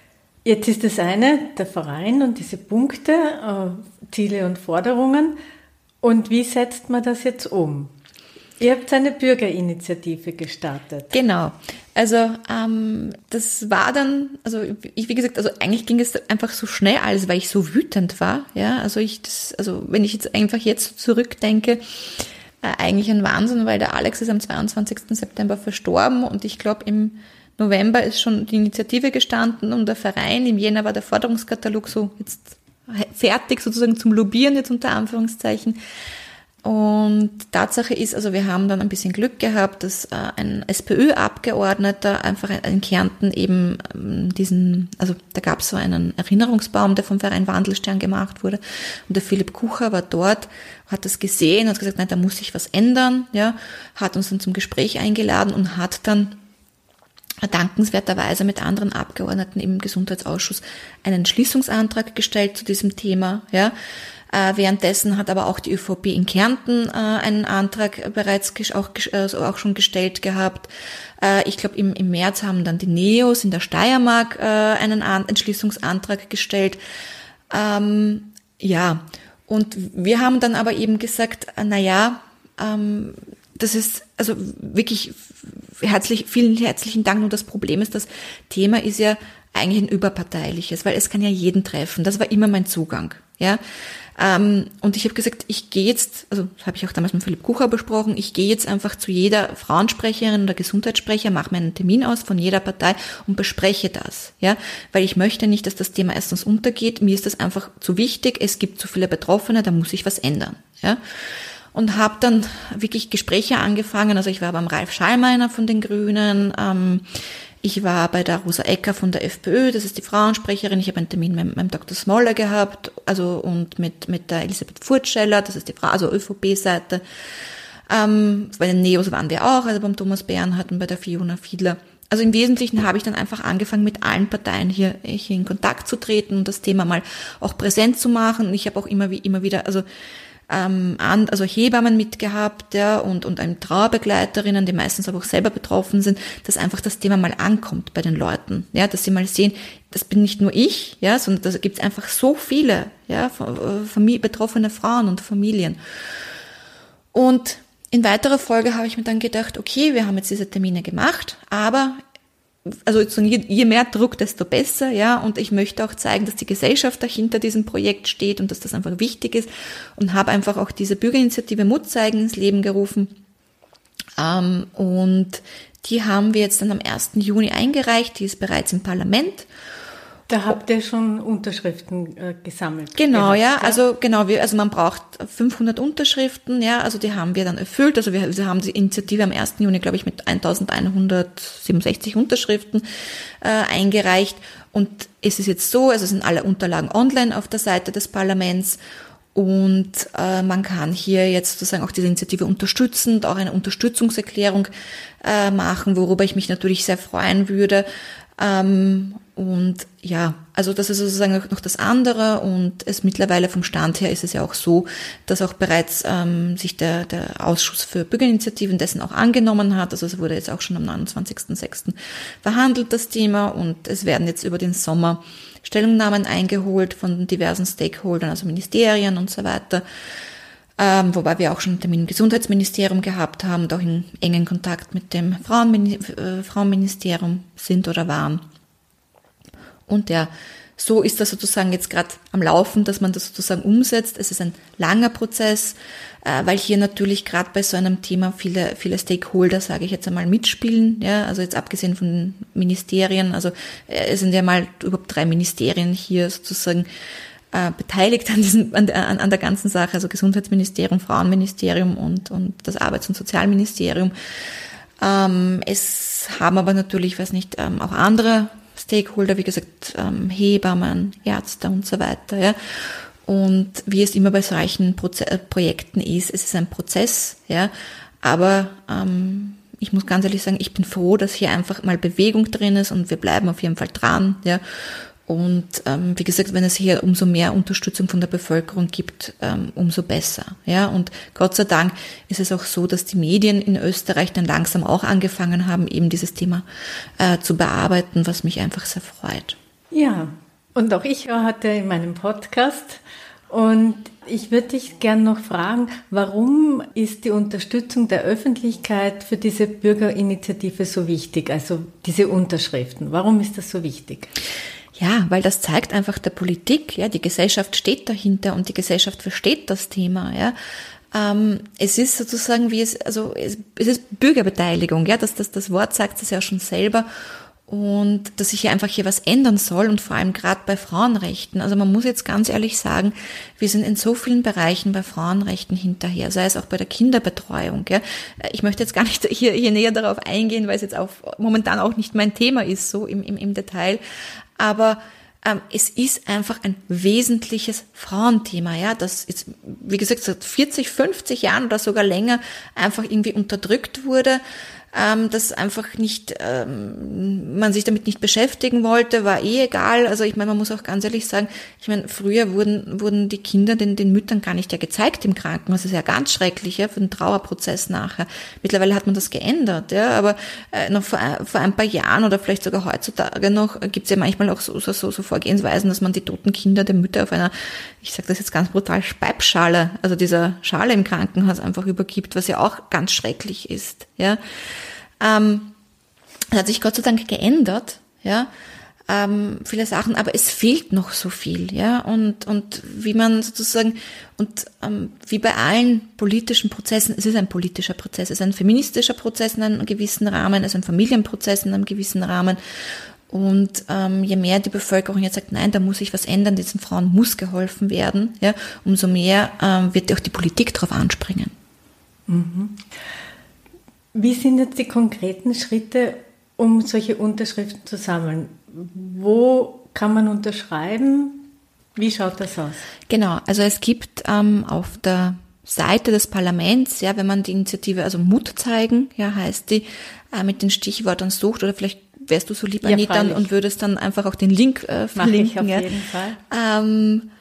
jetzt ist das eine, der Verein und diese Punkte, äh, Ziele und Forderungen. Und wie setzt man das jetzt um? Ihr habt eine Bürgerinitiative gestartet. Genau. Also ähm, das war dann, also ich wie gesagt, also eigentlich ging es einfach so schnell alles, weil ich so wütend war. Ja, also ich das, also wenn ich jetzt einfach jetzt zurückdenke, äh, eigentlich ein Wahnsinn, weil der Alex ist am 22. September verstorben und ich glaube im November ist schon die Initiative gestanden und der Verein. Im Jänner war der Forderungskatalog so jetzt fertig sozusagen zum Lobieren jetzt unter Anführungszeichen. Und Tatsache ist, also wir haben dann ein bisschen Glück gehabt, dass äh, ein SPÖ-Abgeordneter einfach in Kärnten eben ähm, diesen, also da gab es so einen Erinnerungsbaum, der vom Verein Wandelstern gemacht wurde. Und der Philipp Kucher war dort, hat das gesehen, hat gesagt, nein, da muss sich was ändern, ja, hat uns dann zum Gespräch eingeladen und hat dann dankenswerterweise mit anderen Abgeordneten im Gesundheitsausschuss einen Schließungsantrag gestellt zu diesem Thema. Ja. Äh, währenddessen hat aber auch die ÖVP in Kärnten äh, einen Antrag bereits auch, also auch schon gestellt gehabt. Äh, ich glaube, im, März haben dann die Neos in der Steiermark äh, einen An Entschließungsantrag gestellt. Ähm, ja, und wir haben dann aber eben gesagt, äh, na ja, ähm, das ist also wirklich herzlich, vielen herzlichen Dank. Nur das Problem ist, das Thema ist ja eigentlich ein überparteiliches, weil es kann ja jeden treffen. Das war immer mein Zugang. Ja, ähm, und ich habe gesagt, ich gehe jetzt, also habe ich auch damals mit Philipp Kucher besprochen, ich gehe jetzt einfach zu jeder Frauensprecherin oder Gesundheitssprecher, mache mir einen Termin aus von jeder Partei und bespreche das, ja, weil ich möchte nicht, dass das Thema erstens untergeht. Mir ist das einfach zu wichtig. Es gibt zu viele Betroffene, da muss ich was ändern, ja und habe dann wirklich Gespräche angefangen. Also ich war beim Ralf Schallmeiner von den Grünen, ähm, ich war bei der Rosa Ecker von der FPÖ, das ist die Frauensprecherin. Ich habe einen Termin mit meinem Dr. Smoller gehabt, also und mit mit der Elisabeth Furtscheller, das ist die Frau, also ÖVP-Seite. Ähm, bei den Neos waren wir auch, also beim Thomas Bernhardt und bei der Fiona Fiedler. Also im Wesentlichen habe ich dann einfach angefangen, mit allen Parteien hier, hier in Kontakt zu treten und das Thema mal auch präsent zu machen. Ich habe auch immer wie immer wieder, also ähm, an, also Hebammen mitgehabt, ja, und, und ein Trauerbegleiterinnen, die meistens aber auch selber betroffen sind, dass einfach das Thema mal ankommt bei den Leuten, ja, dass sie mal sehen, das bin nicht nur ich, ja, sondern da gibt es einfach so viele, ja, äh, Familie, betroffene Frauen und Familien. Und in weiterer Folge habe ich mir dann gedacht, okay, wir haben jetzt diese Termine gemacht, aber also je mehr Druck, desto besser, ja. Und ich möchte auch zeigen, dass die Gesellschaft dahinter diesem Projekt steht und dass das einfach wichtig ist und habe einfach auch diese Bürgerinitiative Mut zeigen ins Leben gerufen. Ähm, und die haben wir jetzt dann am 1. Juni eingereicht. Die ist bereits im Parlament. Da habt ihr schon Unterschriften äh, gesammelt. Genau, gehabt, ja. Also genau, wir, also man braucht 500 Unterschriften, ja. Also die haben wir dann erfüllt. Also wir, wir haben die Initiative am 1. Juni, glaube ich, mit 1167 Unterschriften äh, eingereicht. Und es ist jetzt so, also sind alle Unterlagen online auf der Seite des Parlaments. Und äh, man kann hier jetzt sozusagen auch diese Initiative unterstützen und auch eine Unterstützungserklärung äh, machen, worüber ich mich natürlich sehr freuen würde. Ähm, und ja, also das ist sozusagen noch das andere und es mittlerweile vom Stand her ist es ja auch so, dass auch bereits ähm, sich der, der Ausschuss für Bürgerinitiativen dessen auch angenommen hat. Also es wurde jetzt auch schon am 29.06. verhandelt, das Thema, und es werden jetzt über den Sommer Stellungnahmen eingeholt von diversen Stakeholdern, also Ministerien und so weiter. Ähm, wobei wir auch schon einen Termin im Gesundheitsministerium gehabt haben und auch in engen Kontakt mit dem Frauenmin äh, Frauenministerium sind oder waren. Und ja, so ist das sozusagen jetzt gerade am Laufen, dass man das sozusagen umsetzt. Es ist ein langer Prozess, äh, weil hier natürlich gerade bei so einem Thema viele, viele Stakeholder, sage ich jetzt einmal, mitspielen. Ja, also jetzt abgesehen von Ministerien, also äh, es sind ja mal überhaupt drei Ministerien hier sozusagen äh, beteiligt an, diesem, an, an, an der ganzen Sache, also Gesundheitsministerium, Frauenministerium und, und das Arbeits- und Sozialministerium. Ähm, es haben aber natürlich, weiß nicht, ähm, auch andere Stakeholder, wie gesagt, ähm, Hebammen, Ärzte und so weiter. Ja. Und wie es immer bei solchen Proze äh, Projekten ist, es ist ein Prozess, ja. Aber ähm, ich muss ganz ehrlich sagen, ich bin froh, dass hier einfach mal Bewegung drin ist und wir bleiben auf jeden Fall dran, ja. Und ähm, wie gesagt, wenn es hier umso mehr Unterstützung von der Bevölkerung gibt, ähm, umso besser. Ja, und Gott sei Dank ist es auch so, dass die Medien in Österreich dann langsam auch angefangen haben, eben dieses Thema äh, zu bearbeiten, was mich einfach sehr freut. Ja, und auch ich hatte in meinem Podcast und ich würde dich gern noch fragen, warum ist die Unterstützung der Öffentlichkeit für diese Bürgerinitiative so wichtig, also diese Unterschriften? Warum ist das so wichtig? Ja, weil das zeigt einfach der Politik, ja, die Gesellschaft steht dahinter und die Gesellschaft versteht das Thema, ja. Ähm, es ist sozusagen wie es, also es, es ist Bürgerbeteiligung, ja, das, das, das Wort sagt es ja schon selber und dass sich hier einfach hier was ändern soll und vor allem gerade bei Frauenrechten. Also man muss jetzt ganz ehrlich sagen, wir sind in so vielen Bereichen bei Frauenrechten hinterher, sei es auch bei der Kinderbetreuung. Ja. Ich möchte jetzt gar nicht hier, hier näher darauf eingehen, weil es jetzt auch momentan auch nicht mein Thema ist, so im, im, im Detail aber ähm, es ist einfach ein wesentliches Frauenthema, ja, das jetzt, wie gesagt, seit 40, 50 Jahren oder sogar länger einfach irgendwie unterdrückt wurde ähm, das einfach nicht, ähm, man sich damit nicht beschäftigen wollte, war eh egal. Also ich meine, man muss auch ganz ehrlich sagen, ich meine, früher wurden, wurden die Kinder den, den Müttern gar nicht ja gezeigt im Krankenhaus. Das ist ja ganz schrecklich, ja, für den Trauerprozess nachher. Mittlerweile hat man das geändert, ja, aber äh, noch vor, vor ein paar Jahren oder vielleicht sogar heutzutage noch gibt es ja manchmal auch so, so, so, so Vorgehensweisen, dass man die toten Kinder der Mütter auf einer, ich sage das jetzt ganz brutal, Speibschale, also dieser Schale im Krankenhaus einfach übergibt, was ja auch ganz schrecklich ist, ja. Ähm, das hat sich Gott sei Dank geändert, ja, ähm, viele Sachen, aber es fehlt noch so viel, ja, und, und wie man sozusagen, und ähm, wie bei allen politischen Prozessen, es ist ein politischer Prozess, es ist ein feministischer Prozess in einem gewissen Rahmen, es ist ein Familienprozess in einem gewissen Rahmen, und ähm, je mehr die Bevölkerung jetzt sagt, nein, da muss sich was ändern, diesen Frauen muss geholfen werden, ja, umso mehr ähm, wird auch die Politik darauf anspringen. Mhm. Wie sind jetzt die konkreten Schritte, um solche Unterschriften zu sammeln? Wo kann man unterschreiben? Wie schaut das aus? Genau, also es gibt ähm, auf der Seite des Parlaments, ja, wenn man die Initiative, also Mut zeigen, ja, heißt die, äh, mit den Stichwörtern sucht oder vielleicht wärst du so lieb, Anita, ja, und würdest dann einfach auch den Link äh, verlinken. Mach ich auf ja. jeden Fall. Ähm,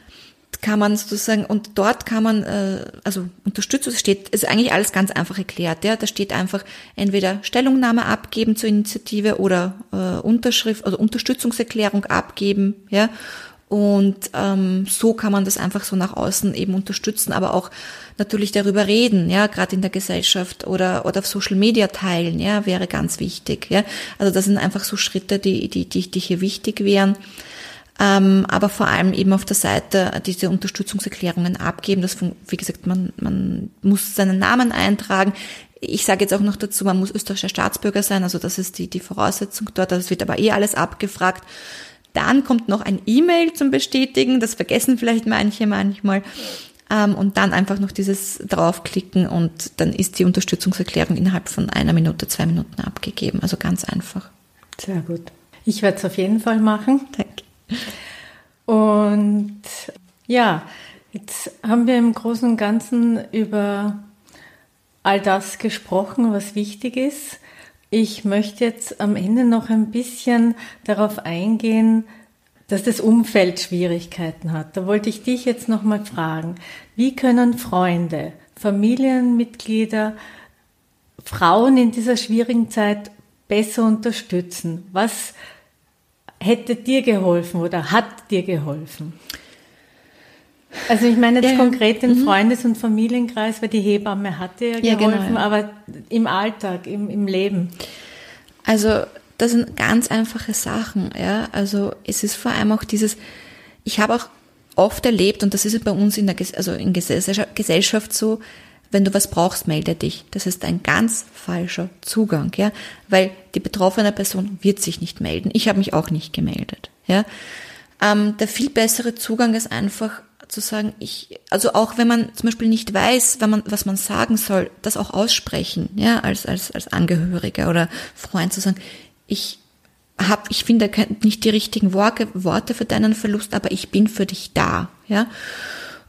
kann man sozusagen, und dort kann man, äh, also Unterstützung steht, ist eigentlich alles ganz einfach erklärt. Ja? Da steht einfach entweder Stellungnahme abgeben zur Initiative oder äh, Unterschrift, also Unterstützungserklärung abgeben, ja. Und ähm, so kann man das einfach so nach außen eben unterstützen, aber auch natürlich darüber reden, ja, gerade in der Gesellschaft oder oder auf Social Media teilen, ja, wäre ganz wichtig, ja. Also das sind einfach so Schritte, die die die, die hier wichtig wären ähm, aber vor allem eben auf der Seite diese Unterstützungserklärungen abgeben. Das, wie gesagt, man, man muss seinen Namen eintragen. Ich sage jetzt auch noch dazu, man muss österreichischer Staatsbürger sein, also das ist die, die Voraussetzung dort. Das wird aber eh alles abgefragt. Dann kommt noch ein E-Mail zum Bestätigen, das vergessen vielleicht manche manchmal. Ähm, und dann einfach noch dieses draufklicken und dann ist die Unterstützungserklärung innerhalb von einer Minute, zwei Minuten abgegeben. Also ganz einfach. Sehr gut. Ich werde es auf jeden Fall machen. Danke. Und ja, jetzt haben wir im Großen und Ganzen über all das gesprochen, was wichtig ist. Ich möchte jetzt am Ende noch ein bisschen darauf eingehen, dass das Umfeld Schwierigkeiten hat. Da wollte ich dich jetzt noch mal fragen, wie können Freunde, Familienmitglieder Frauen in dieser schwierigen Zeit besser unterstützen? Was hätte dir geholfen oder hat dir geholfen? Also ich meine jetzt ja. konkret im mhm. Freundes- und Familienkreis, weil die Hebamme hat dir ja geholfen, ja, genau, ja. aber im Alltag, im, im Leben. Also das sind ganz einfache Sachen, ja. Also es ist vor allem auch dieses, ich habe auch oft erlebt, und das ist bei uns in der, also in Gesellschaft so, wenn du was brauchst, melde dich. Das ist ein ganz falscher Zugang, ja, weil die betroffene Person wird sich nicht melden. Ich habe mich auch nicht gemeldet, ja. Ähm, der viel bessere Zugang ist einfach zu sagen, ich, also auch wenn man zum Beispiel nicht weiß, wenn man, was man sagen soll, das auch aussprechen, ja, als, als, als Angehöriger oder Freund zu sagen, ich hab, ich finde nicht die richtigen Worte, Worte für deinen Verlust, aber ich bin für dich da, ja.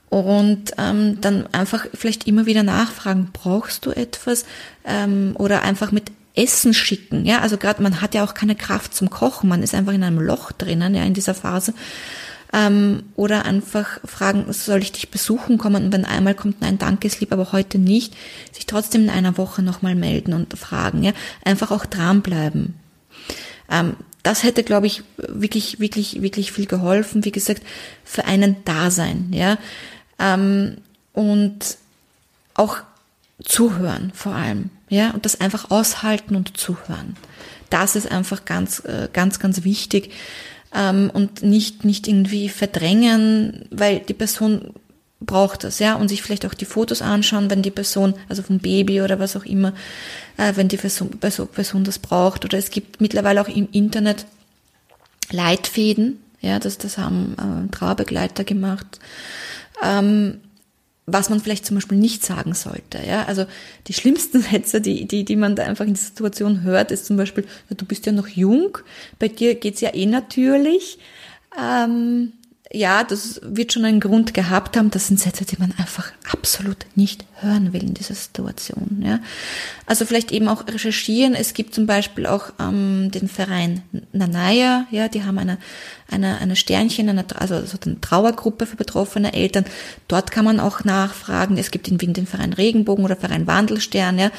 Und ähm, dann einfach vielleicht immer wieder nachfragen, brauchst du etwas? Ähm, oder einfach mit Essen schicken, ja. Also gerade man hat ja auch keine Kraft zum Kochen, man ist einfach in einem Loch drinnen, ja, in dieser Phase. Ähm, oder einfach fragen, soll ich dich besuchen kommen? Und wenn einmal kommt, nein, danke, es lieb, aber heute nicht, sich trotzdem in einer Woche nochmal melden und fragen, ja. Einfach auch dranbleiben. Ähm, das hätte, glaube ich, wirklich, wirklich, wirklich viel geholfen. Wie gesagt, für einen Dasein, ja. Ähm, und auch zuhören vor allem, ja. Und das einfach aushalten und zuhören. Das ist einfach ganz, äh, ganz, ganz wichtig. Ähm, und nicht, nicht irgendwie verdrängen, weil die Person braucht das, ja, und sich vielleicht auch die Fotos anschauen, wenn die Person, also vom Baby oder was auch immer, äh, wenn die Person, Person das braucht. Oder es gibt mittlerweile auch im Internet Leitfäden, ja, das, das haben äh, Trauerbegleiter gemacht, ähm, was man vielleicht zum Beispiel nicht sagen sollte. Ja? Also die schlimmsten Sätze, die, die, die man da einfach in der Situation hört, ist zum Beispiel, du bist ja noch jung, bei dir geht's ja eh natürlich. Ähm, ja, das wird schon einen Grund gehabt haben. Das sind Sätze, die man einfach absolut nicht hören will in dieser Situation. Ja. Also vielleicht eben auch recherchieren. Es gibt zum Beispiel auch ähm, den Verein Nanaya, ja, die haben eine, eine, eine Sternchen, eine, also, also eine Trauergruppe für betroffene Eltern. Dort kann man auch nachfragen. Es gibt in Wien den Verein Regenbogen oder Verein Wandelstern, ja.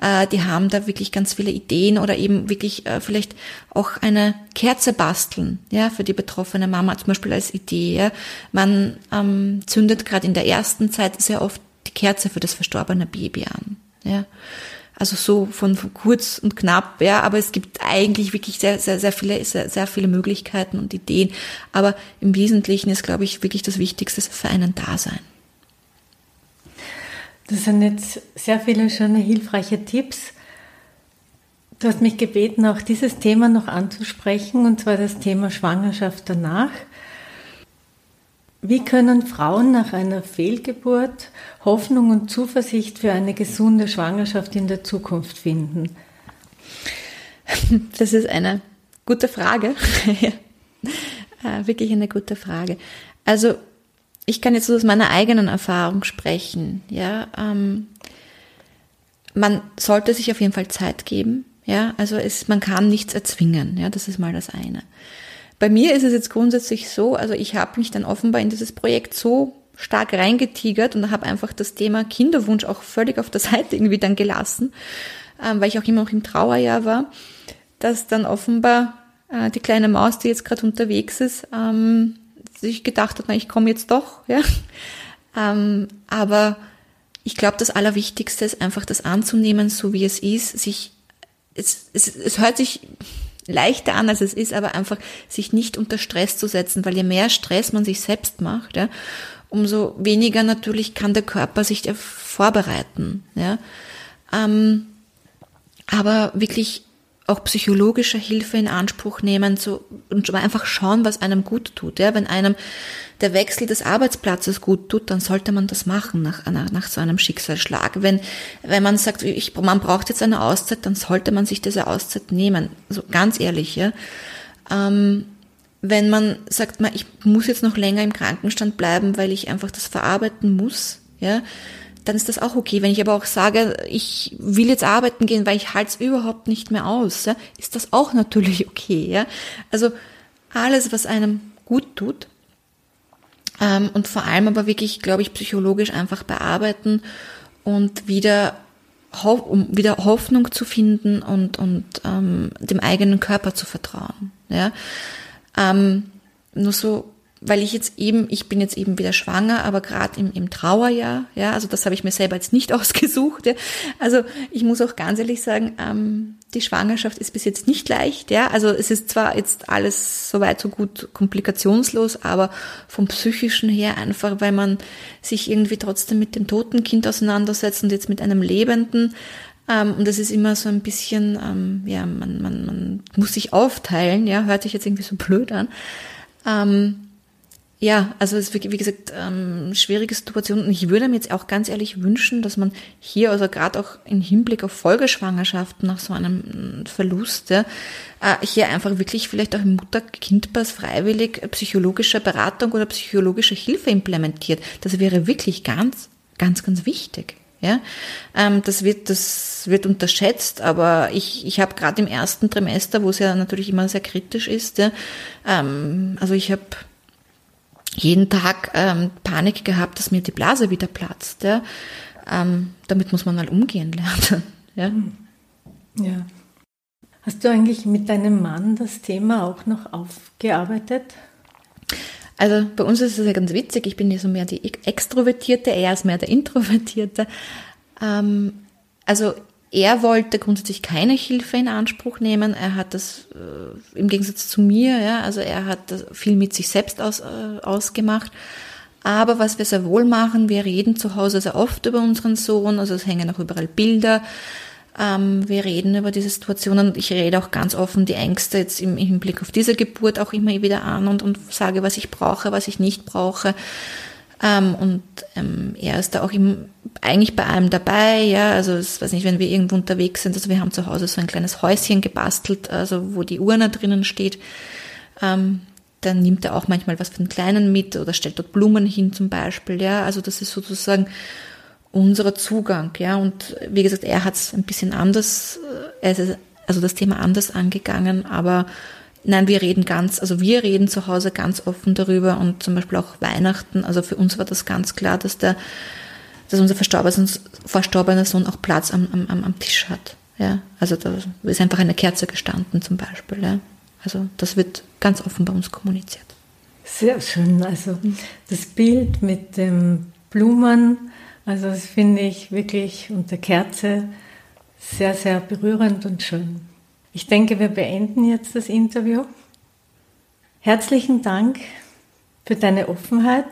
Äh, die haben da wirklich ganz viele Ideen oder eben wirklich äh, vielleicht auch eine Kerze basteln, ja, für die betroffene Mama, zum Beispiel als Idee. Ja. Man ähm, zündet gerade in der ersten Zeit sehr oft die Kerze für das verstorbene Baby an. Ja. Also so von, von kurz und knapp, ja, aber es gibt eigentlich wirklich sehr, sehr, sehr viele, sehr, sehr viele Möglichkeiten und Ideen. Aber im Wesentlichen ist, glaube ich, wirklich das Wichtigste für einen Dasein. Das sind jetzt sehr viele schöne, hilfreiche Tipps. Du hast mich gebeten, auch dieses Thema noch anzusprechen, und zwar das Thema Schwangerschaft danach. Wie können Frauen nach einer Fehlgeburt Hoffnung und Zuversicht für eine gesunde Schwangerschaft in der Zukunft finden? Das ist eine gute Frage. Äh, wirklich eine gute Frage. Also ich kann jetzt aus meiner eigenen Erfahrung sprechen. Ja, ähm, man sollte sich auf jeden Fall Zeit geben. Ja, also es, man kann nichts erzwingen. Ja, das ist mal das eine. Bei mir ist es jetzt grundsätzlich so, also ich habe mich dann offenbar in dieses Projekt so stark reingetigert und habe einfach das Thema Kinderwunsch auch völlig auf der Seite irgendwie dann gelassen, ähm, weil ich auch immer noch im Trauerjahr war, dass dann offenbar äh, die kleine Maus, die jetzt gerade unterwegs ist, ähm, sich gedacht hat, na, ich komme jetzt doch, ja. Ähm, aber ich glaube, das Allerwichtigste ist einfach das anzunehmen, so wie es ist, sich es, es, es hört sich leichter an, als es ist, aber einfach sich nicht unter Stress zu setzen, weil je mehr Stress man sich selbst macht, ja, umso weniger natürlich kann der Körper sich vorbereiten. Ja. Ähm, aber wirklich auch psychologische Hilfe in Anspruch nehmen so, und einfach schauen, was einem gut tut. Ja? Wenn einem der Wechsel des Arbeitsplatzes gut tut, dann sollte man das machen nach, nach, nach so einem Schicksalsschlag. Wenn, wenn man sagt, ich, man braucht jetzt eine Auszeit, dann sollte man sich diese Auszeit nehmen. Also ganz ehrlich, ja. Ähm, wenn man sagt, man, ich muss jetzt noch länger im Krankenstand bleiben, weil ich einfach das verarbeiten muss, ja, dann ist das auch okay. Wenn ich aber auch sage, ich will jetzt arbeiten gehen, weil ich halte es überhaupt nicht mehr aus, ja, ist das auch natürlich okay. Ja? Also alles, was einem gut tut ähm, und vor allem aber wirklich, glaube ich, psychologisch einfach bearbeiten und wieder um wieder Hoffnung zu finden und, und ähm, dem eigenen Körper zu vertrauen. Ja? Ähm, nur so weil ich jetzt eben, ich bin jetzt eben wieder schwanger, aber gerade im, im Trauerjahr, ja, also das habe ich mir selber jetzt nicht ausgesucht. Ja. Also ich muss auch ganz ehrlich sagen, ähm, die Schwangerschaft ist bis jetzt nicht leicht, ja. Also es ist zwar jetzt alles soweit so gut komplikationslos, aber vom psychischen her einfach, weil man sich irgendwie trotzdem mit dem toten Kind auseinandersetzt und jetzt mit einem lebenden. Ähm, und das ist immer so ein bisschen, ähm, ja, man, man, man muss sich aufteilen, ja, hört sich jetzt irgendwie so blöd an. Ähm, ja, also es ist wie gesagt ähm, schwierige Situation und ich würde mir jetzt auch ganz ehrlich wünschen, dass man hier, also gerade auch im Hinblick auf Folgeschwangerschaften nach so einem mm, Verlust, ja, äh, hier einfach wirklich vielleicht auch im Mutter-Kind-Pass freiwillig psychologische Beratung oder psychologische Hilfe implementiert. Das wäre wirklich ganz, ganz, ganz wichtig. Ja, ähm, das wird das wird unterschätzt, aber ich ich habe gerade im ersten Trimester, wo es ja natürlich immer sehr kritisch ist, ja, ähm, also ich habe jeden Tag ähm, Panik gehabt, dass mir die Blase wieder platzt. Ja? Ähm, damit muss man mal umgehen lernen. Ja? ja. Hast du eigentlich mit deinem Mann das Thema auch noch aufgearbeitet? Also bei uns ist es ja ganz witzig. Ich bin ja so mehr die Extrovertierte, er ist mehr der Introvertierte. Ähm, also er wollte grundsätzlich keine Hilfe in Anspruch nehmen. Er hat das äh, im Gegensatz zu mir, ja, also er hat viel mit sich selbst aus, äh, ausgemacht. Aber was wir sehr wohl machen, wir reden zu Hause sehr oft über unseren Sohn, also es hängen auch überall Bilder. Ähm, wir reden über diese Situationen. Ich rede auch ganz offen die Ängste jetzt im Hinblick auf diese Geburt auch immer wieder an und, und sage, was ich brauche, was ich nicht brauche. Ähm, und ähm, er ist da auch im, eigentlich bei allem dabei, ja, also ich weiß nicht, wenn wir irgendwo unterwegs sind, also wir haben zu Hause so ein kleines Häuschen gebastelt, also wo die Urne drinnen steht, ähm, dann nimmt er auch manchmal was von Kleinen mit oder stellt dort Blumen hin zum Beispiel, ja, also das ist sozusagen unser Zugang, ja, und wie gesagt, er hat es ein bisschen anders, äh, also das Thema anders angegangen, aber Nein, wir reden ganz, also wir reden zu Hause ganz offen darüber und zum Beispiel auch Weihnachten. Also für uns war das ganz klar, dass der, dass unser verstorbener, Sohn auch Platz am, am, am Tisch hat. Ja, also da ist einfach eine Kerze gestanden zum Beispiel. Ja. Also das wird ganz offen bei uns kommuniziert. Sehr schön. Also das Bild mit dem Blumen, also das finde ich wirklich unter Kerze sehr, sehr berührend und schön. Ich denke, wir beenden jetzt das Interview. Herzlichen Dank für deine Offenheit.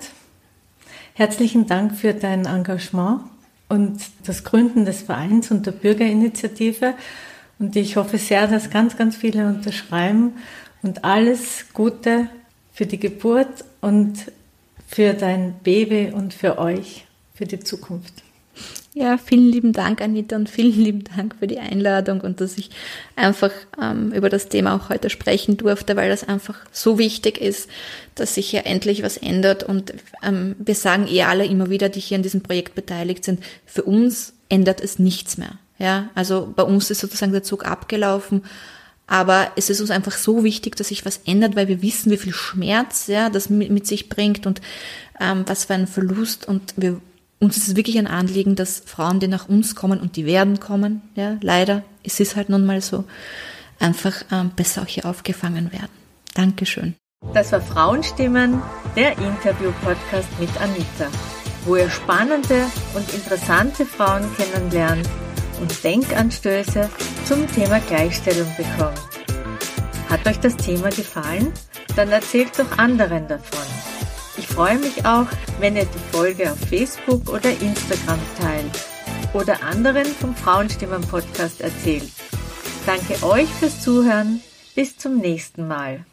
Herzlichen Dank für dein Engagement und das Gründen des Vereins und der Bürgerinitiative. Und ich hoffe sehr, dass ganz, ganz viele unterschreiben und alles Gute für die Geburt und für dein Baby und für euch, für die Zukunft. Ja, vielen lieben Dank, Anita, und vielen lieben Dank für die Einladung und dass ich einfach ähm, über das Thema auch heute sprechen durfte, weil das einfach so wichtig ist, dass sich hier endlich was ändert. Und ähm, wir sagen eh alle immer wieder, die hier an diesem Projekt beteiligt sind, für uns ändert es nichts mehr. Ja, also bei uns ist sozusagen der Zug abgelaufen. Aber es ist uns einfach so wichtig, dass sich was ändert, weil wir wissen, wie viel Schmerz ja, das mit, sich bringt und ähm, was für ein Verlust. Und wir uns ist es wirklich ein Anliegen, dass Frauen, die nach uns kommen und die werden kommen, ja, leider, es ist halt nun mal so, einfach ähm, besser auch hier aufgefangen werden. Dankeschön. Das war Frauenstimmen, der Interview-Podcast mit Anita, wo ihr spannende und interessante Frauen kennenlernt und Denkanstöße zum Thema Gleichstellung bekommt. Hat euch das Thema gefallen? Dann erzählt doch anderen davon. Ich freue mich auch, wenn ihr die Folge auf Facebook oder Instagram teilt oder anderen vom Frauenstimmen Podcast erzählt. Danke euch fürs Zuhören. Bis zum nächsten Mal.